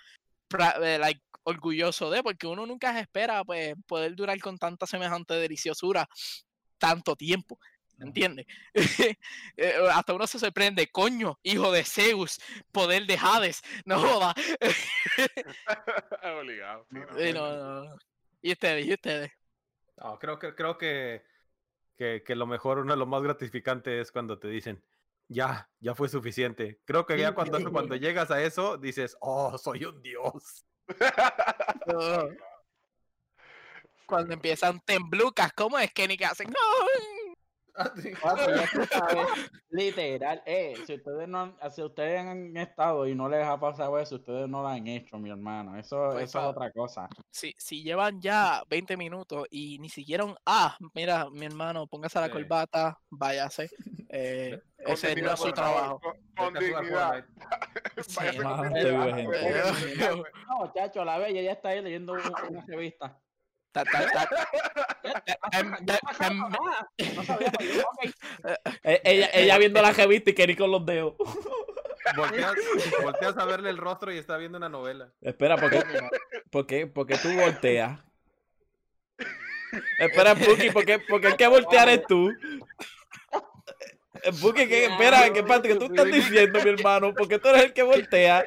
eh, like, orgulloso de, porque uno nunca se espera pues poder durar con tanta semejante deliciosura tanto tiempo. ¿Entiendes? Eh, Hasta uno se sorprende, coño, hijo de Zeus, poder de Hades, no joda. Obligado. sí, no. Eh, no, no, no. Y ustedes, y ustedes. No, creo que, creo que, que, que lo mejor, uno de lo más gratificante es cuando te dicen, ya, ya fue suficiente. Creo que ya cuando, cuando llegas a eso, dices, oh, soy un dios. Cuando empiezan temblucas, ¿cómo es que ni que hacen? ¡No! Literal, eh, si ustedes no han, si ustedes han estado y no les ha pasado eso, ustedes no lo han hecho, mi hermano. Eso, Pues, eso es otra cosa. Si, si llevan ya 20 minutos y ni siquiera un, ah, mira, mi hermano, póngase la Sí. corbata, váyase. Eh, ese no es su trabajo. Con, dignidad. Sí, No, chacho, la bella ya está ahí leyendo un- una revista. Ella, ella viendo la revista y Kenny con los dedos. Volteas, volteas a verle el rostro y está viendo una novela. Espera, ¿por qué, por qué, por qué tú volteas? Espera, Puki, ¿por qué, por qué el que voltear es tú? Puki, ¿qué, espera, ¿qué parte que tú estás diciendo, mi hermano? ¿Por qué tú eres el que voltea?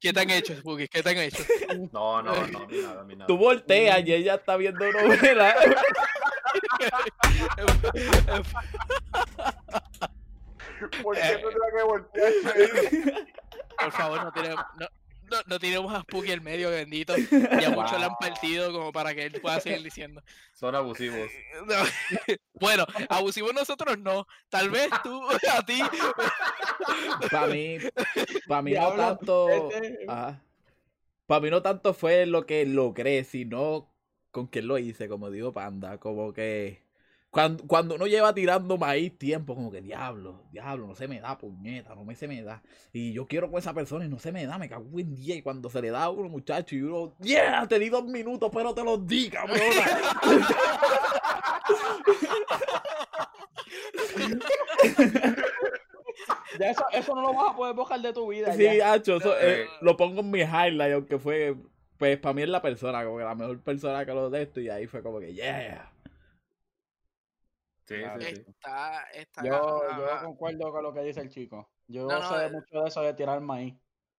¿Qué te han hecho, Spooky? ¿Qué te han hecho? No, no, no, mí nada, mí nada. Tú volteas y ella está viendo novela. ¿Por Eh, qué no tengo que voltear? Por favor, no no, no, no tenemos a Spooky en medio, bendito. Ya mucho le han Wow. partido como para que él pueda seguir diciendo. Son abusivos. No, Bueno, abusivos nosotros no. Tal vez tú, a ti. Para mí, para mí no tanto. este- Para mí no tanto fue lo que logré, sino con quién lo hice, como digo Panda. Como que cuando, cuando uno lleva tirando maíz tiempo, como que diablo, diablo, no se me da, puñeta, no me se me da. Y yo quiero con esa persona y no se me da, me cago en día. Y cuando se le da a uno, muchacho, y uno, yeah, te di dos minutos, pero te los di, cabrona. Ya eso, eso no lo vas a poder borrar de tu vida. Sí, ya. hacho, eso, eh, Eh. lo pongo en mi highlight, aunque fue, pues para mí es la persona, como que la mejor persona que lo de esto, y ahí fue como que, yeah. Sí, Claro. sí, sí. Está, está Yo, yo concuerdo con lo que dice el chico. Yo No, no, sé eh. mucho de eso de tirar maíz.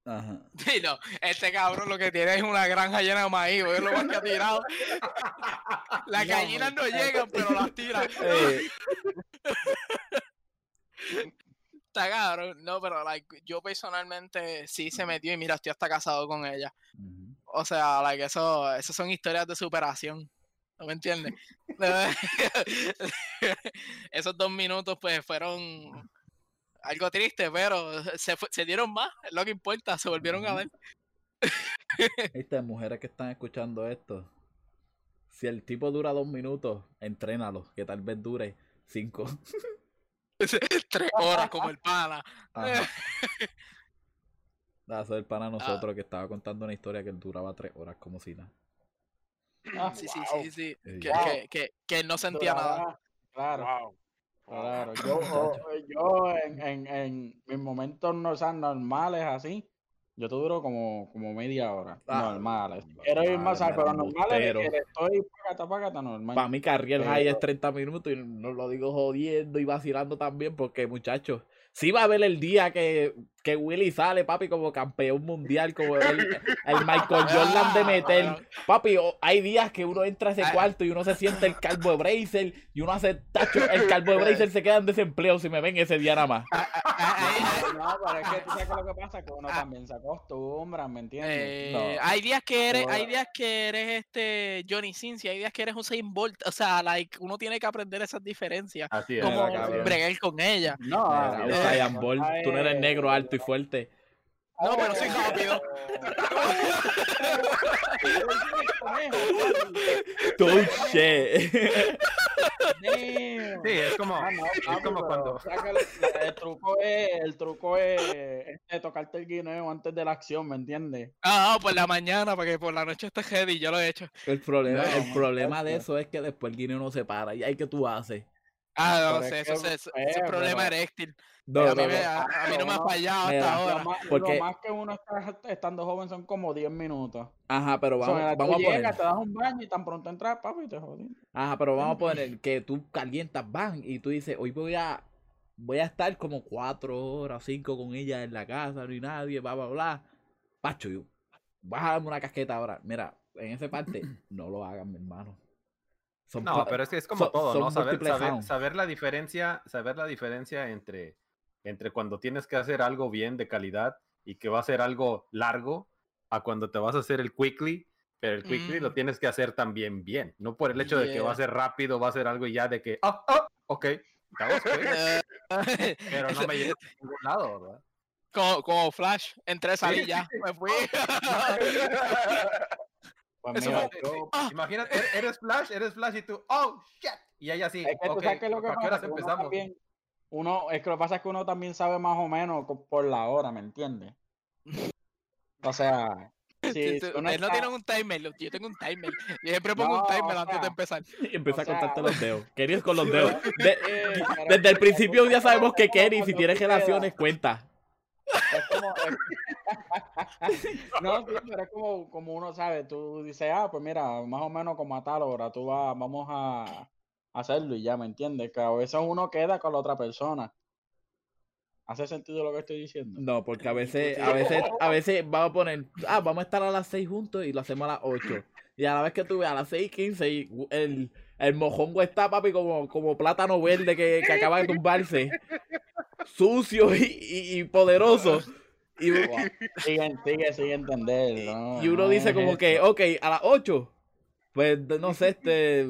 Ajá. Sí, no, este cabrón lo que tiene es una granja llena de maíz, es lo más que ha tirado. Las No, gallinas no llegan, pero las tiran. Eh, Está cabrón. No, pero like, yo personalmente sí se metió y mira, estoy hasta casado con ella. O sea, like, eso, eso son historias de superación. ¿No me entiendes? Esos dos minutos, pues, fueron algo triste, pero se, dieron más, es lo que importa, se volvieron a ver. Viste, mujeres que están escuchando esto, si el tipo dura dos minutos, entrénalo, que tal vez dure cinco. Tres horas como el pana. Ah, Eso es para nosotros que estaba contando una historia que duraba tres horas como si nada. Ah, Sí, sí, wow. sí, sí. Sí. Que, Wow. que, que, no sentía nada. Claro. Wow. Claro, yo, yo en, en, en mis momentos no, o sea, normales así, Yo te duro como, como media hora. Ah, normal. Si quiero ir más, pero mira, normal es que estoy págata, págata, normal. Para mí Carriel High Pero- es 30 minutos y no lo digo jodiendo y vacilando también porque muchachos, sí va a haber el día que, que Willy sale, papi, como campeón mundial, como el, el Michael Jordan de meter. Papi, hay días que uno entra a ese Ah. cuarto y uno se siente el calvo de Bracer y uno hace tacho, el calvo de Bracer se queda en desempleo si me ven ese día nada más. ah, ah, No, no, pero es que tú sabes lo que pasa, que uno también se acostumbra, ¿me entiendes? Eh, No. Hay días que eres, hay No. días que eres este Johnny Sins y hay días que eres Usain Bolt. O sea, like, uno tiene que aprender esas diferencias. Así es. Como bregar con ella. No, Mira, tú no eres negro, alto y fuerte. No, pero soy rápido. Touché. Sí, es como, Ah, no, es como cuando. o sea, que el, el truco es, el truco es este, tocarte el guineo antes de la acción, ¿me entiendes? Ah, por la mañana, para que por la noche esté heavy. Yo lo he hecho. El problema, No, el problema de eso es que después el guineo no se para. ¿Y ahí que tú haces? Ah, no sé, es eso, que, es- eso es eh, problema pero- eréctil. No, a, no, mí me, no. a, a mí no me ha fallado Mira, hasta Lo ahora. más, Porque- lo más que uno está estando joven son como 10 minutos. Ajá, pero O sea, vamos, vamos a poner. llegas, te das un baño y tan pronto entras, papi, y te jodí. Ajá, pero vamos a poner que tú calientas van y tú dices, hoy voy a voy a estar como cuatro horas, cinco con ella en la casa, no hay nadie, bla, bla, bla. Pacho, yo, vas a darme una casqueta ahora. Mira, en esa parte, no lo hagan, mi hermano. Son No, pero es que es como son- todo, ¿no? Saber, saber la diferencia, saber la diferencia entre, entre cuando tienes que hacer algo bien de calidad y que va a ser algo largo a cuando te vas a hacer el quickly, pero el quickly lo Mm. tienes que hacer también bien, no por el hecho de que va a ser rápido, va a ser algo y ya de que, ah, ah, ok, that was quick", Eh, pero no me llegué a ningún lado, ¿verdad? como, como Flash, entré, salí ya, me fui. Pues mira, yo- Ah, Imagínate, er- eres Flash, eres Flash y tú, oh, shit, y ella así, es que tú ok, sabes que lo que ¿a qué horas empezamos? también, uno, es que lo que pasa es que uno también sabe más o menos por la hora, ¿me entiendes? O sea, si, tú- no está- tiene un timer, yo tengo un timer. Yo siempre pongo un timer o antes de empezar. Y empieza o a sea, cortarte los dedos. Querías con los dedos. De- Eh, desde el es principio es ya sabemos que es Kenny, si cuando tiene tú te relaciones, cuenta. Es como, es- no, sí, pero es como, como uno sabe, tú dices, ah, pues mira, más o menos como a tal hora, tú vas, vamos a hacerlo y ya, ¿me entiendes? Que a veces uno queda con la otra persona. ¿Hace sentido lo que estoy diciendo? No, porque a veces, a veces, a veces vamos a poner, ah, vamos a estar a las 6 juntos y lo hacemos a las 8. Y a la vez que tú ves a las 6 y 15 y gu- el, el mojongo está, papi, como, como plátano verde que, que acaba de tumbarse. Sucio y, y- y poderoso. Y, Sigue, sigue, sigue entender, ¿no? y uno no dice es como eso. que, ok, a las 8. Pues no sé, este.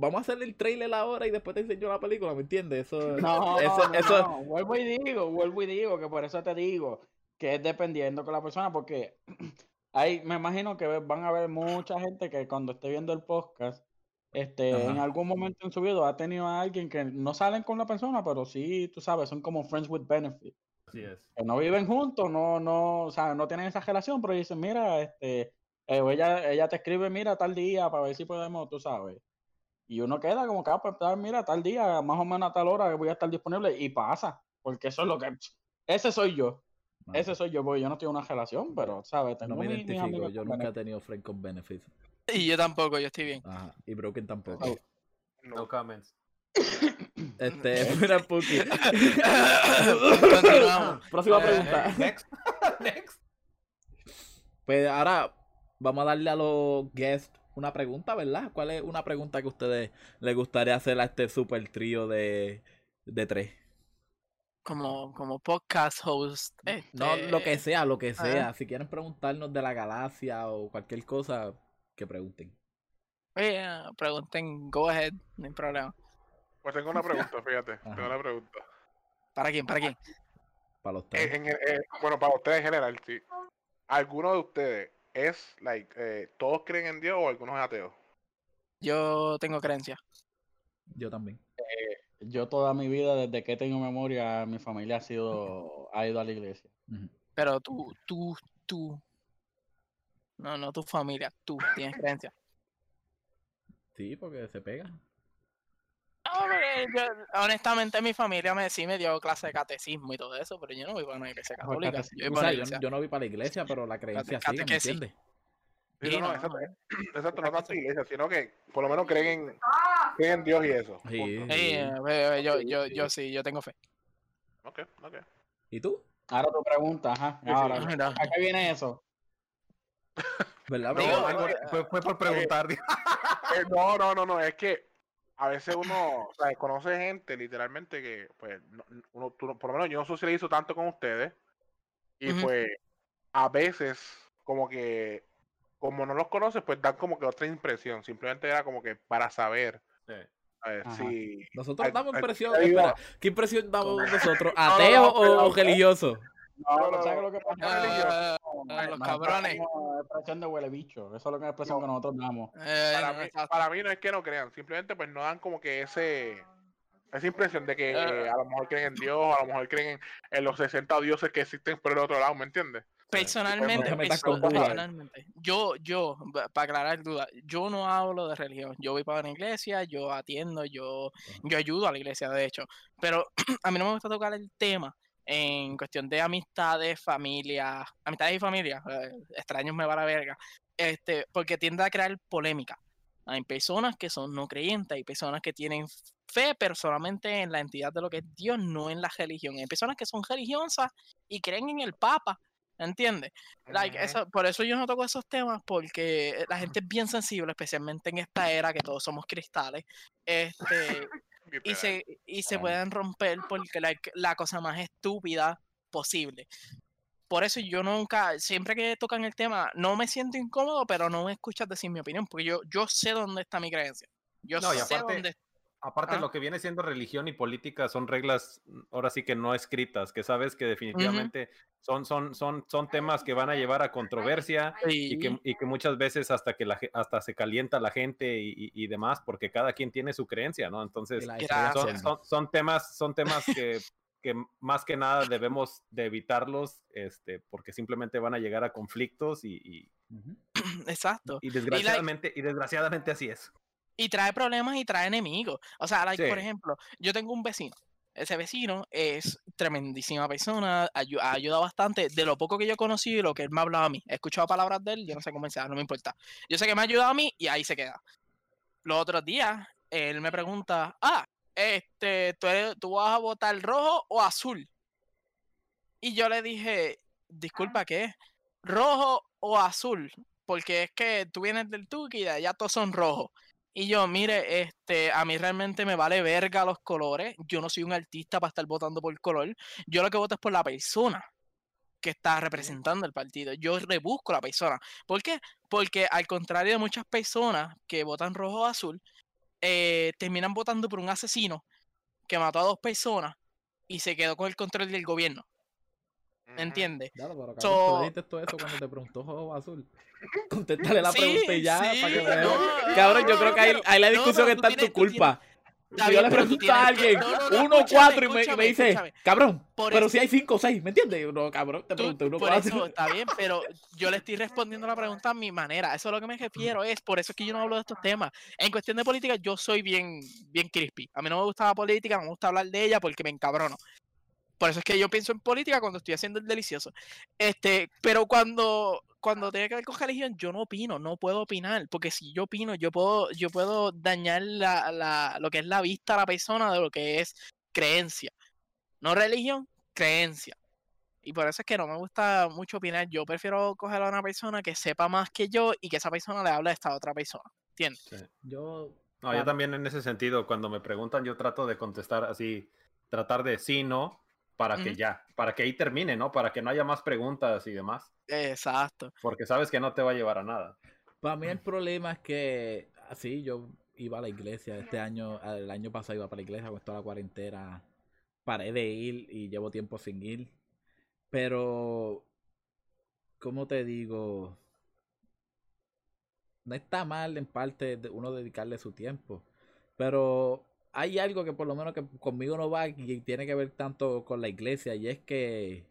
Vamos a hacer el trailer ahora y después te enseño la película, ¿me entiendes? Eso, No, eso, no, eso, no, vuelvo y digo, vuelvo y digo, que por eso te digo, que es dependiendo con la persona, porque hay, me imagino que van a haber mucha gente que cuando esté viendo el podcast, este, en algún momento en su vida ha tenido a alguien que no salen con la persona, pero sí, tú sabes, son como friends with benefit, Así es. que no viven juntos, no, no, o sea, no tienen esa relación, pero dicen, mira, este, eh, ella, ella te escribe, mira, tal día, para ver si podemos, tú sabes. Y uno queda como que, ah, pues, ah, mira, tal día, más o menos a tal hora que voy a estar disponible. Y pasa, porque eso es lo que... Ese soy yo, ese soy yo, porque yo no tengo una relación, pero, ¿sabes? Tengo no me mis identifico, amigos yo nunca he tenido friend con benefits. Y yo tampoco, yo estoy bien. Ajá, y Broken tampoco. No No. comments. Este, mira, Puki. Continuamos. Próxima Eh, pregunta. Next. Next. Pues ahora vamos a darle a los guests una pregunta, ¿verdad? ¿Cuál es una pregunta que a ustedes les gustaría hacer a este super trío de, de tres? Como, como podcast host. No este, lo que sea, lo que sea. Si quieren preguntarnos de la galaxia o cualquier cosa, que pregunten. Oye, pregunten, go ahead, no hay problema. Pues tengo una pregunta, fíjate. Ajá. Tengo una pregunta. ¿Para quién? ¿Para quién? Para los Eh, tres. en el- eh, bueno, para ustedes en general, sí. ¿Alguno de ustedes es, like, eh, todos creen en Dios o algunos es ateos? Yo tengo creencia. Yo también. Yo toda mi vida, desde que tengo memoria, mi familia ha sido, ha ido a la iglesia. Pero tú, tú, tú. No, no tu familia, tú tienes creencia. Sí, porque se pega. Pero yo- honestamente mi familia me sí me dio clase de catecismo y todo eso, pero yo no voy para una iglesia católica. Yo voy O sea, yo, iglesia. yo no vi para la iglesia, pero la creencia sigue, ¿me catequesis. entiendes? Sí, Sí, no, no, no, exacto, no. exacto, no tanto iglesia, sino que por lo menos creen en, creen en Dios y eso. Sí. Sí, eh, ve, yo, yo, yo sí, yo tengo fe. Ok, ok. ¿Y tú? Ahora tu pregunta, ajá. Sí, sí. Ahora, Mira. ¿a qué viene eso? ¿Verdad? Digo, eh, fue, fue por preguntar. Eh, no, no, no, no, es que a veces uno, o sea, conoce gente literalmente que, pues, no- uno, tú no- por lo menos yo no socializo tanto con ustedes y pues a veces como que, como no los conoces, pues dan como que otra impresión, simplemente era como que para saber, Sí. a ver, si... Nosotros damos impresión. Espera, ¿qué impresión damos nosotros? no, ¿Ateo no, o, pero- o religioso? No, No, no, ¿sabes no. lo que pasa? Ah, No, los cabrones. Expresión de huele bicho. Eso es lo que es expresión No. que nosotros damos. eh, para, no, mí, exacto. para mí no es que no crean, simplemente pues no dan como que ese esa impresión de que eh, a lo mejor creen en Dios, a lo mejor creen en, en los 60 dioses que existen por el otro lado, ¿me entiendes? Personalmente, Buda. personalmente, yo, yo, para aclarar duda, yo no hablo de religión. Yo voy para una iglesia, yo atiendo, yo, yo ayudo a la iglesia, de hecho. Pero a mí no me gusta tocar el tema en cuestión de amistades, familia, amistades y familia. eh, extraños me va la verga. Este, porque tiende a crear polémica. Hay personas que son no creyentes, hay personas que tienen fe, pero solamente en la entidad de lo que es Dios, no en la religión. Hay personas que son religiosas y creen en el Papa, ¿entiendes? Like, Ujú. eso, por eso yo no toco esos temas, porque la gente es bien sensible, especialmente en esta era que todos somos cristales. Este, y se, y se pueden romper porque like, la cosa más estúpida posible. Por eso yo nunca, siempre que tocan el tema, no me siento incómodo, pero no me escuchas decir mi opinión, porque yo, yo sé dónde está mi creencia. Yo No, sé aparte- dónde Aparte, Ah. lo que viene siendo religión y política son reglas, mm, ahora sí que no escritas, que sabes que definitivamente son, son, son, son temas que van a llevar a controversia y que, y que muchas veces hasta que la, hasta se calienta la gente y, y- y demás, porque cada quien tiene su creencia, ¿no? Entonces, son, son, son temas, son temas que, que más que nada debemos de evitarlos, este, porque simplemente van a llegar a conflictos y. Exacto. y desgraciadamente, y desgraciadamente así es. Y trae problemas y trae enemigos. O sea, like, por ejemplo, yo tengo un vecino. Ese vecino es tremendísima persona, ha ayudado bastante. De lo poco que yo conocí y lo que él me ha hablado a mí. He escuchado palabras de él, yo no sé cómo él sea, no me importa. Yo sé que me ha ayudado a mí y ahí se queda. Los otros días, él me pregunta, ah, este, ¿tú, eres- ¿tú vas a votar rojo o azul? Y yo le dije, disculpa, ¿qué? ¿Rojo o azul? Porque es que tú vienes del Tuki y de allá todos son rojos. Y yo, mire, este, a mí realmente me vale verga los colores. Yo no soy un artista para estar votando por color. Yo lo que voto es por la persona que está representando el partido. Yo rebusco la persona. ¿Por qué? Porque al contrario de muchas personas que votan rojo o azul, eh, terminan votando por un asesino que mató a dos personas y se quedó con el control del gobierno. ¿Entiendes? Claro, pero cabrón, So- tú dijiste todo eso cuando te preguntó rojo o azul. Contéstale la Sí, pregunta y ya, sí, para que no, vea. Cabrón, yo no, creo no, que ahí, ahí la no, discusión tú está en tu culpa. Si yo le pregunto a tienes alguien, no, no, no, uno, cuatro, y me, me dice, escúchame. cabrón, Por pero eso- si hay cinco o seis, ¿me entiendes? No, cabrón, te pregunté uno, por cuatro. eso está bien, pero yo le estoy respondiendo la pregunta a mi manera. Eso es lo que me refiero, es por eso es que yo no hablo de estos temas. En cuestión de política, yo soy bien, bien crispy. A mí no me gusta la política, no me gusta hablar de ella porque me encabrono. Por eso es que yo pienso en política cuando estoy haciendo el delicioso. Este, pero cuando, cuando tiene que ver con religión, yo no opino, no puedo opinar, porque si yo opino, yo puedo, yo puedo dañar la, la- lo que es la vista a la persona de lo que es creencia. No religión, creencia. Y por eso es que no me gusta mucho opinar. Yo prefiero coger a una persona que sepa más que yo y que esa persona le hable a esta otra persona. ¿Entiendes? Yo, No, yo también en ese sentido, cuando me preguntan, yo trato de contestar así, tratar de sí, no, para que ya, para que ahí termine, ¿no? Para que no haya más preguntas y demás, Exacto. porque sabes que no te va a llevar a nada. para mí el problema es que, así, yo iba a la iglesia este año, el año pasado iba para la iglesia con toda la cuarentena, paré de ir y llevo tiempo sin ir, pero, ¿cómo te digo? No está mal en parte de uno dedicarle su tiempo, pero hay algo que por lo menos que conmigo no va y tiene que ver tanto con la iglesia y es que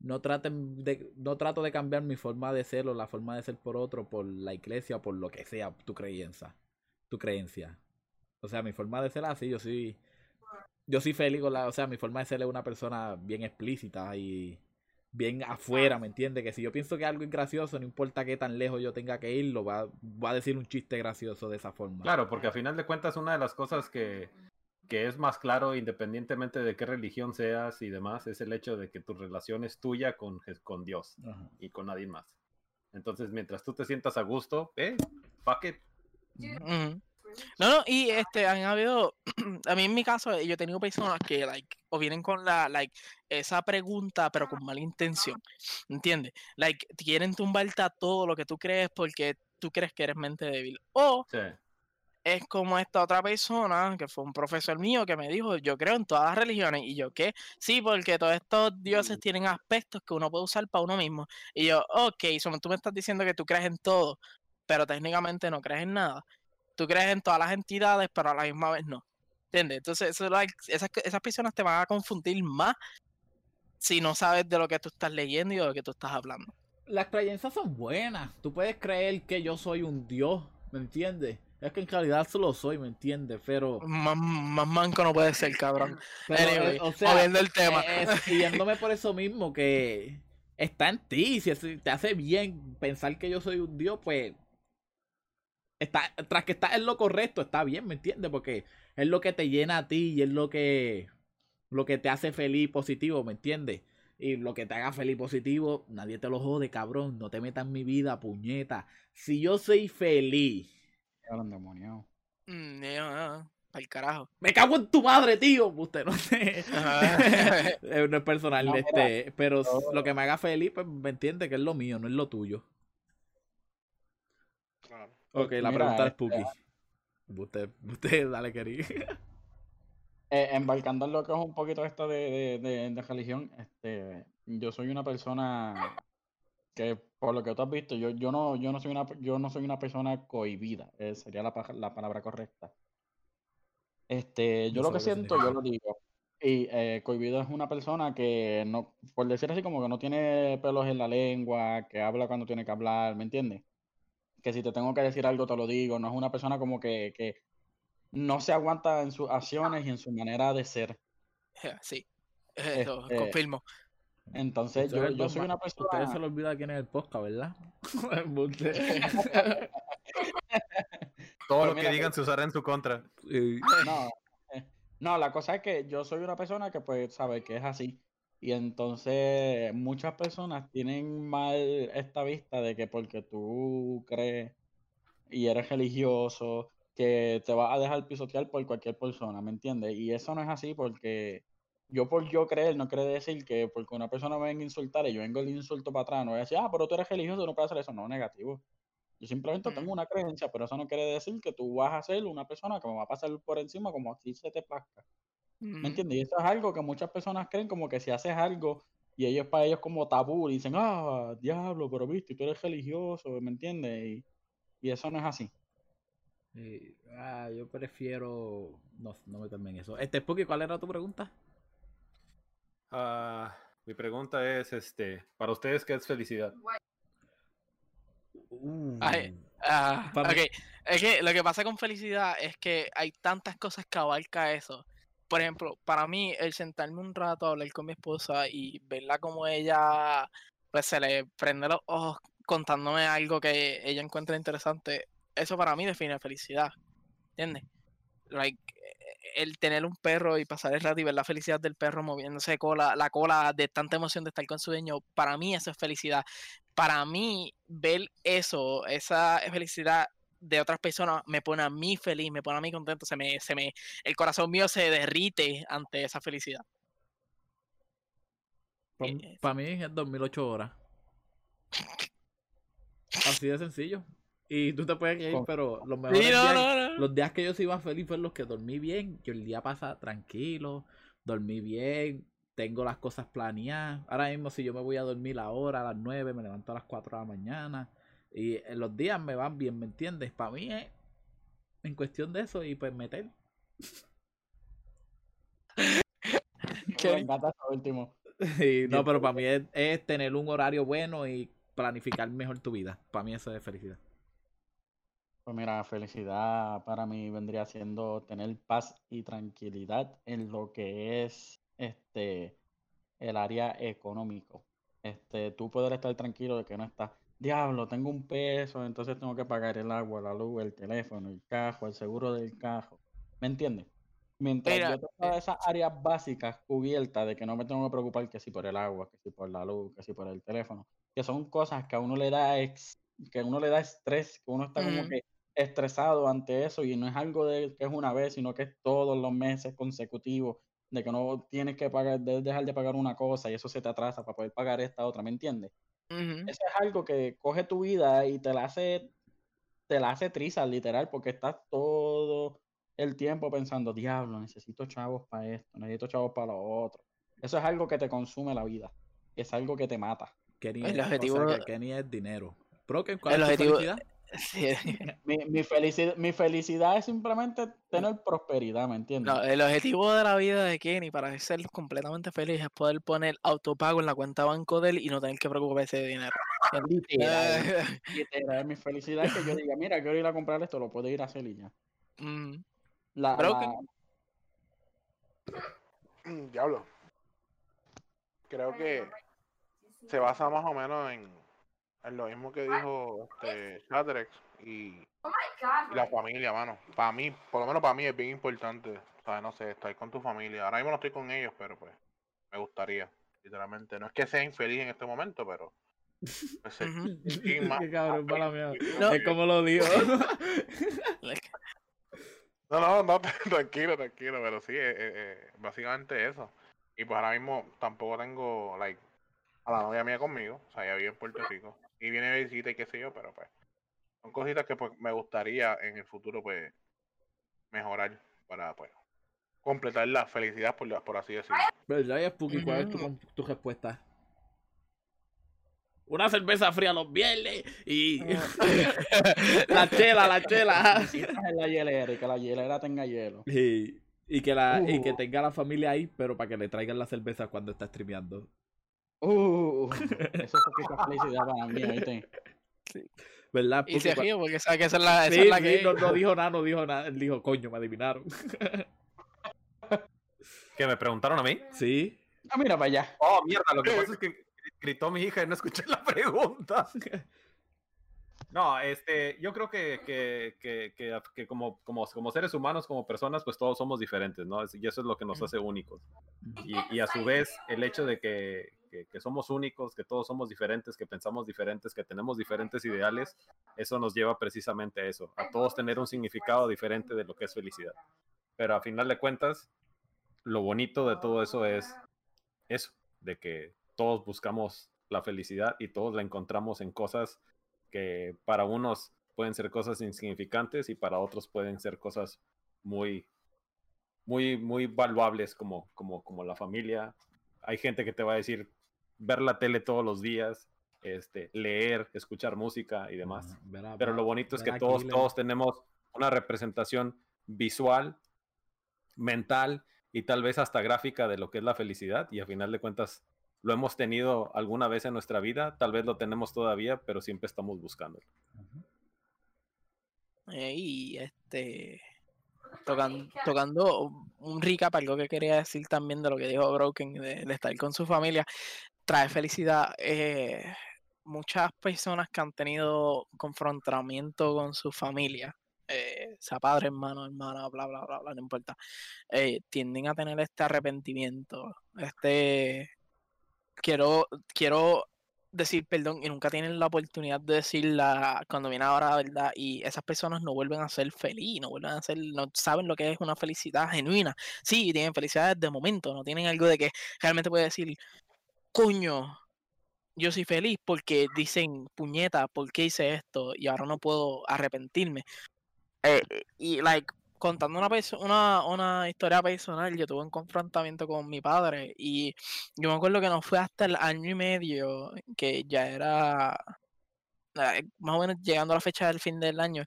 no traten de no trato de cambiar mi forma de ser o la forma de ser por otro por la iglesia o por lo que sea tu creencia tu creencia O sea, mi forma de ser así, yo soy. Yo soy feliz la. O sea, mi forma de ser es una persona bien explícita y bien afuera, ¿me entiendes? Que si yo pienso que algo es gracioso, no importa qué tan lejos yo tenga que ir, lo va, va a decir un chiste gracioso de esa forma. Claro, porque a final de cuentas una de las cosas que, que es más claro, independientemente de qué religión seas y demás, es el hecho de que tu relación es tuya con, con Dios Ajá. y con nadie más. Entonces, mientras tú te sientas a gusto, eh, fuck it. No, no, y este, han habido, a mí en mi caso, yo he tenido personas que, like, o vienen con la, like, esa pregunta, pero con mala intención, ¿entiendes? Like, quieren tumbarte a todo lo que tú crees porque tú crees que eres mente débil. O Sí. es como esta otra persona, que fue un profesor mío, que me dijo, yo creo en todas las religiones. Y yo, ¿qué? Sí, porque todos estos dioses tienen aspectos que uno puede usar para uno mismo. Y yo, ok, so, tú me estás diciendo que tú crees en todo, pero técnicamente no crees en nada. Tú crees en todas las entidades, pero a la misma vez no. ¿Entiendes? Entonces, eso, esas, esas personas te van a confundir más si no sabes de lo que tú estás leyendo y de lo que tú estás hablando. Las creencias son buenas. Tú puedes creer que yo soy un dios, ¿me entiendes? Es que en realidad solo soy, ¿me entiendes? Pero, Más, más manco no puede ser, cabrón. pero, eh, Anyway, o sea, moviendo el tema. yéndome por eso mismo que está en ti. Si te hace bien pensar que yo soy un dios, pues está, tras que estás en lo correcto, está bien, ¿me entiendes? Porque es lo que te llena a ti y es lo que lo que te hace feliz y positivo, ¿me entiendes? Y lo que te haga feliz y positivo, nadie te lo jode, cabrón. No te metas en mi vida, puñeta. Si yo soy feliz, Eran demoniados. Mm, el carajo. me cago en tu madre, tío. Usted no sé. Eh, no es personal, No, este, pero lo que me haga feliz, pues me entiende que es lo mío, no es lo tuyo. Ok, la Mira, pregunta es este, Spooky. Usted, usted, dale, querido. Eh, embarcando en lo que es un poquito esto de, de, de- de religión, este, yo soy una persona que, por lo que tú has visto, yo, yo no, yo no soy una, yo no soy una persona cohibida, eh, sería la, pa- la palabra correcta. Este, yo No lo que siento, yo lo digo. Y eh, cohibido es una persona que no, por decir así, como que no tiene pelos en la lengua, que habla cuando tiene que hablar, ¿me entiendes? Que si te tengo que decir algo, te lo digo. No es una persona como que, que no se aguanta en sus acciones y en su manera de ser. Sí, eso, Este, confirmo. Entonces, yo, yo soy una Ustedes se persona. le olvida quién es el podcast, ¿verdad? Todo lo que mira, digan se usará en su contra. No, eh, no, la cosa es que yo soy una persona que, pues, sabe que es así. Y entonces, muchas personas tienen mal esta vista de que porque tú crees y eres religioso, que te vas a dejar pisotear por cualquier persona, ¿me entiendes? Y eso no es así porque yo por yo creer no quiere decir que porque una persona me venga a insultar y yo vengo le insulto para atrás, no voy a decir, ah, pero tú eres religioso, no puedes hacer eso, no, negativo. Yo simplemente Mm. tengo una creencia, pero eso no quiere decir que tú vas a ser una persona que me va a pasar por encima como aquí se te plazca. ¿Me entiendes? Y eso es algo que muchas personas creen como que si haces algo y ellos para ellos como tabú, y dicen, ah, diablo, pero viste, tú eres religioso, ¿me entiendes? Y, y eso no es así. Sí, ah, yo prefiero no, no meterme en eso. Este, Spooky, ¿cuál era tu pregunta? Ah, mi pregunta es, este, para ustedes, ¿qué es felicidad? Ay, Ah, es que lo que pasa con felicidad es que hay tantas cosas que abarca eso. Por ejemplo, para mí, el sentarme un rato a hablar con mi esposa y verla como ella, pues se le prende los ojos contándome algo que ella encuentra interesante, eso para mí define felicidad. ¿Entiendes? Like, eh, el tener un perro y pasar el rato y ver la felicidad del perro moviéndose cola, la cola de tanta emoción de estar con su dueño, para mí eso es felicidad. Para mí, ver eso, esa felicidad de otras personas, me pone a mí feliz, me pone a mí contento, se me, se me, el corazón mío se derrite ante esa felicidad. Eh, Para mí es dormir ocho horas. Así de sencillo. Y tú te puedes ir, Con- pero los mejores Sí, no, días, no, no. los días que yo sí iba feliz fueron los que dormí bien, que el día pasa tranquilo, dormí bien, tengo las cosas planeadas. Ahora mismo si yo me voy a dormir ahora a las 9, me levanto a las 4 de la mañana. Y en los días me van bien, ¿me entiendes? Para mí es en cuestión de eso y pues meter. Qué Me encanta eso último. Y no, pero para mí es, es tener un horario bueno y planificar mejor tu vida. Para mí eso es felicidad. Pues mira, felicidad para mí vendría siendo tener paz y tranquilidad en lo que es este el área económico. Este, tú poder estar tranquilo de que no estás, diablo, tengo un peso, entonces tengo que pagar el agua, la luz, el teléfono, el cajo, el seguro del cajo. ¿Me entiendes? Mientras Mira, yo tengo esas áreas básicas cubiertas de que no me tengo que preocupar que si por el agua, que si por la luz, que si por el teléfono, que son cosas que a uno le da ex- que a uno le da estrés, que uno está como que estresado ante eso y no es algo de que es una vez, sino que es todos los meses consecutivos de que no tienes que pagar, debes dejar de pagar una cosa y eso se te atrasa para poder pagar esta otra, ¿me entiendes? Eso es algo que coge tu vida y te la hace, te la hace trizas, literal, porque estás todo el tiempo pensando, diablo, necesito chavos para esto, necesito chavos para lo otro. Eso es algo que te consume la vida, es algo que te mata. Kenny El es, o sea, objetivo- que Kenny es dinero. Broken, ¿cuál El es tu objetivo- felicidad? Sí. Mi, mi, felicidad, mi felicidad es simplemente tener prosperidad, ¿me entiendes? No, el objetivo de la vida de Kenny para ser completamente feliz es poder poner autopago en la cuenta banco de él y no tener que preocuparse de dinero. Literal, literal, mi felicidad es que yo diga, mira, quiero ir a comprar esto, lo puedo ir a hacer y ya. Mm. La, Broken. la- Mm, Diablo. Creo que se basa más o menos en, en lo mismo que dijo este Shatterex y, y la familia, mano. Para mí, por lo menos para mí es bien importante, ¿sabes? No sé, estar con tu familia. Ahora mismo no estoy con ellos, pero pues me gustaría, literalmente. No es que sea infeliz en este momento, pero... pues, sí, más- Qué cabrón, feliz, mía. No. Es como lo digo. No, no, no, tranquilo, tranquilo, pero sí, eh, eh, eh, básicamente eso. Y pues ahora mismo tampoco tengo, like, a la novia mía conmigo, o sea, ella vive en Puerto Rico, y viene de visita y qué sé yo, pero pues, son cositas que pues me gustaría en el futuro, pues, mejorar para, pues, completar la felicidad, por, por así decirlo. ¿Verdad, Spooky? ¿Cuál es tu, tu respuesta? Una cerveza fría los viernes y la chela, la chela. la hielera y que la hielera tenga hielo. Y, y que la, y que Uh. tenga la familia ahí, pero para que le traigan la cerveza cuando está streameando. Uh, eso es poquita felicidad para mí, ¿oíste? ¿Verdad? y se ríe porque sabe que esa es la, esa Sí, es la sí, que no, no dijo nada, no dijo nada. Él dijo, coño, me adivinaron. ¿Que me preguntaron a mí? Sí. Ah, mira para allá. Oh, mierda, lo que pasa es que gritó mi hija y no escuché la pregunta. No, este, yo creo que, que, que, que, que como, como, como seres humanos, como personas, pues todos somos diferentes, ¿no? Y eso es lo que nos hace únicos. Y, y a su vez, el hecho de que, que, que somos únicos, que todos somos diferentes, que pensamos diferentes, que tenemos diferentes ideales, eso nos lleva precisamente a eso, a todos tener un significado diferente de lo que es felicidad. Pero a final de cuentas, lo bonito de todo eso es eso, de que todos buscamos la felicidad y todos la encontramos en cosas que para unos pueden ser cosas insignificantes y para otros pueden ser cosas muy, muy, muy valuables como, como, como la familia. Hay gente que te va a decir ver la tele todos los días, este, leer, escuchar música y demás. Verá, Pero lo bonito es que todos, Killer. todos tenemos una representación visual, mental y tal vez hasta gráfica de lo que es la felicidad y a final de cuentas lo hemos tenido alguna vez en nuestra vida, tal vez lo tenemos todavía, pero siempre estamos buscando. Ujú. Eh, y este tocan- tocando un recap, algo que quería decir también de lo que dijo Broken, de, de estar con su familia, trae felicidad. eh, muchas personas que han tenido confrontamiento con su familia, eh, sea padre, hermano, hermana, bla, bla, bla, bla, no importa, eh, tienden a tener este arrepentimiento, este, quiero, quiero decir perdón y nunca tienen la oportunidad de decirla cuando viene ahora la verdad y esas personas no vuelven a ser feliz, no vuelven a ser, no saben lo que es una felicidad genuina. Sí, tienen felicidad de momento, no tienen algo de que realmente puede decir, coño, yo soy feliz porque dicen, puñeta, ¿por qué hice esto? Y ahora no puedo arrepentirme. Eh, y, like, contando una, una, una historia personal, yo tuve un confrontamiento con mi padre y yo me acuerdo que no fue hasta el año y medio que ya era más o menos llegando a la fecha del fin del año.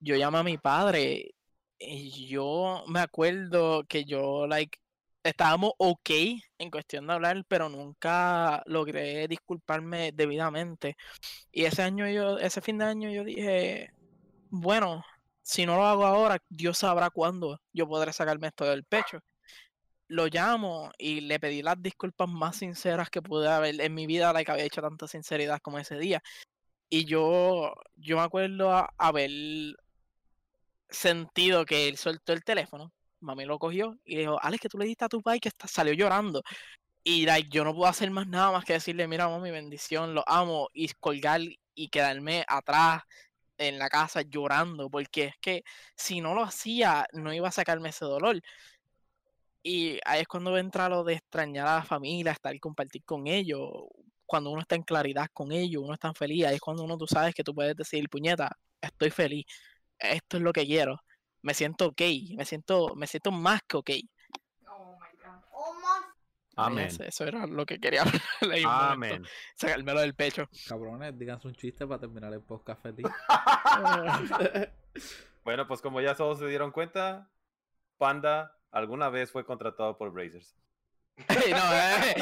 Yo llamé a mi padre y yo me acuerdo que yo, like, estábamos ok en cuestión de hablar, pero nunca logré disculparme debidamente. Y ese año yo, ese fin de año yo dije, bueno, si no lo hago ahora, Dios sabrá cuándo yo podré sacarme esto del pecho. Lo llamo y le pedí las disculpas más sinceras que pude haber en mi vida, la que había hecho tanta sinceridad como ese día. Y yo, yo me acuerdo haber sentido que él soltó el teléfono, mami lo cogió y dijo, Alex, que tú le diste a tu pai que salió llorando. Y like, yo no puedo hacer más nada más que decirle, mira, mami, bendición, lo amo, y colgar y quedarme atrás en la casa llorando, porque es que si no lo hacía, no iba a sacarme ese dolor. Y ahí es cuando entra lo de extrañar a la familia, estar y compartir con ellos. Cuando uno está en claridad con ellos, uno está feliz, ahí es cuando uno tú sabes que tú puedes decir, puñeta, estoy feliz, esto es lo que quiero, me siento ok, me siento, me siento más que ok. Oh my god. Oh my. Amén. Eso, eso era lo que quería hablar Amén. sacármelo del pecho. Cabrones, díganse un chiste para terminar el podcast feliz. Bueno, pues como ya todos se dieron cuenta, Panda alguna vez fue contratado por Brazers. No, eh.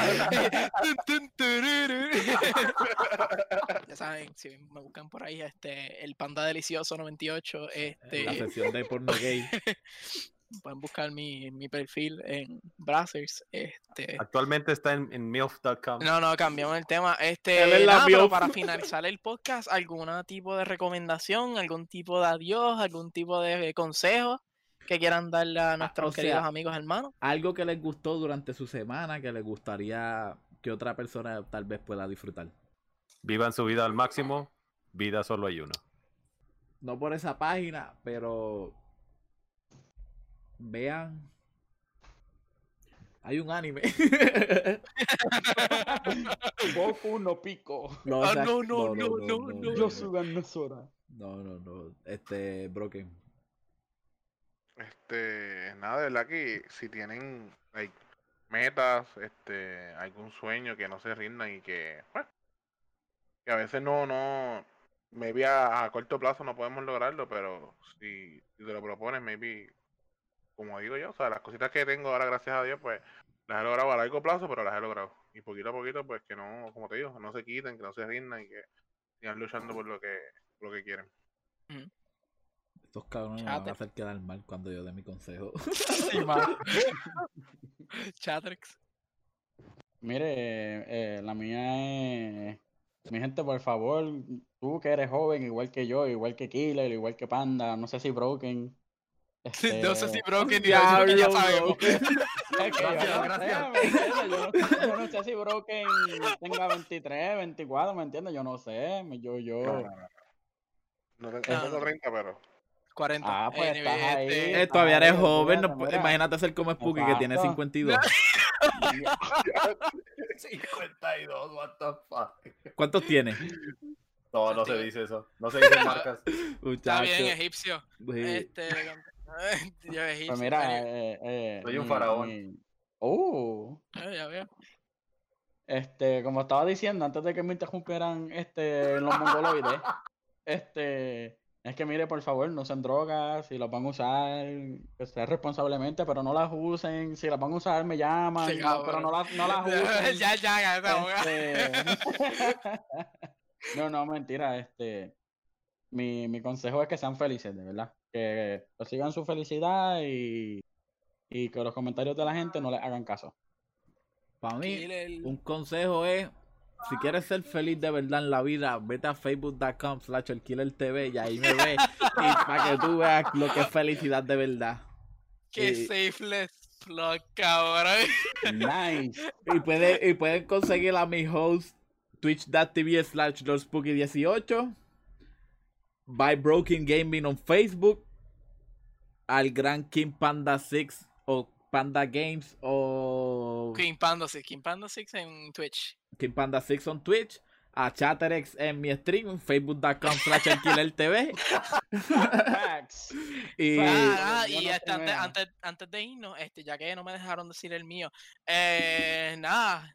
Ya saben, si me buscan por ahí, este, el panda delicioso 98, La este, sesión de porno gay. pueden buscar mi, mi perfil en Brazzers, este, Actualmente está en, en MILF.com. no, no, cambiamos el tema, este, la nada, pero para finalizar el podcast, algún tipo de recomendación, algún tipo de adiós, algún tipo de consejo que quieran darle a nuestros o sea, queridos amigos hermanos. Algo que les gustó durante su semana, que les gustaría que otra persona tal vez pueda disfrutar. Vivan su vida al máximo. Vida solo hay una. No por esa página, pero vean. Hay un anime. Boku no pico. no, Ah, o sea, no, no, no, no, no. Yo soy Sora. No, no, no. Este, Broken. Este, nada, de verdad que si tienen metas, este, algún sueño que no se rindan y que, bueno, que a veces no, no, maybe a, corto plazo no podemos lograrlo, pero si, si te lo propones, maybe, como digo yo, o sea, las cositas que tengo ahora, gracias a Dios, pues las he logrado a largo plazo, pero las he logrado. Y poquito a poquito, pues que no, como te digo, no se quiten, que no se rindan y que sigan luchando por lo que, lo que quieren. Estos cabrones me van a hacer quedar mal cuando yo dé mi consejo. Chatrix. Mire, eh, la mía es. Mi gente, por favor, tú que eres joven, igual que yo, igual que Killer, igual que Panda, no sé si Broken. No sé si este, Broken ni ya Diablo, sabemos. Gracias, yo no gracias. Yo no, sé- yo no sé si Broken tenga 23, 24, ¿me entiendes? Yo no sé. Yo, yo. No, no, no. No te- no Ah. tengo 30, pero 40. Ah, pues, Anyway, estás ahí. este, Eh, todavía eres joven. no mira. imagínate ser como Spooky que tiene Exacto. 52. 52, what the fuck. ¿Cuántos tienes? No, no se dice eso. No se dicen marcas. Está bien, egipcio. Sí. Este, yo egipcio. Pues mira, eh, eh, Soy un faraón. eh, ya veo. este, como estaba diciendo, antes de que me interrumpieran este, los mongoloides, este, es que mire, por favor, no usen drogas, si las van a usar, que sea responsablemente, pero no las usen, si las van a usar, me llaman, Sí, no, pero no las, no las usen. ya, ya, ya, ya, Este, no, no, mentira, este, mi, mi consejo es que sean felices, de verdad, que sigan su felicidad y, y que los comentarios de la gente no les hagan caso. Para mí, un consejo es, si quieres ser feliz de verdad en la vida, vete a facebook.com slash TV y ahí me ves y para que tú veas lo que es felicidad de verdad. Qué y- safeless plug, cabrón. Nice. Y, puede- y pueden conseguir a mi host twitch.tv slash lordspooky18 by Broken Gaming on Facebook al gran King Panda 6 o Panda Games o King Panda 6, King Panda 6 en Twitch. King Panda 6 on Twitch a Chatterex en mi stream facebook.com slash el killer TV Facts. y Ah, ah, y este, antes, tengo- antes, antes de irnos, este, ya que no me dejaron decir el mío, eh, nada,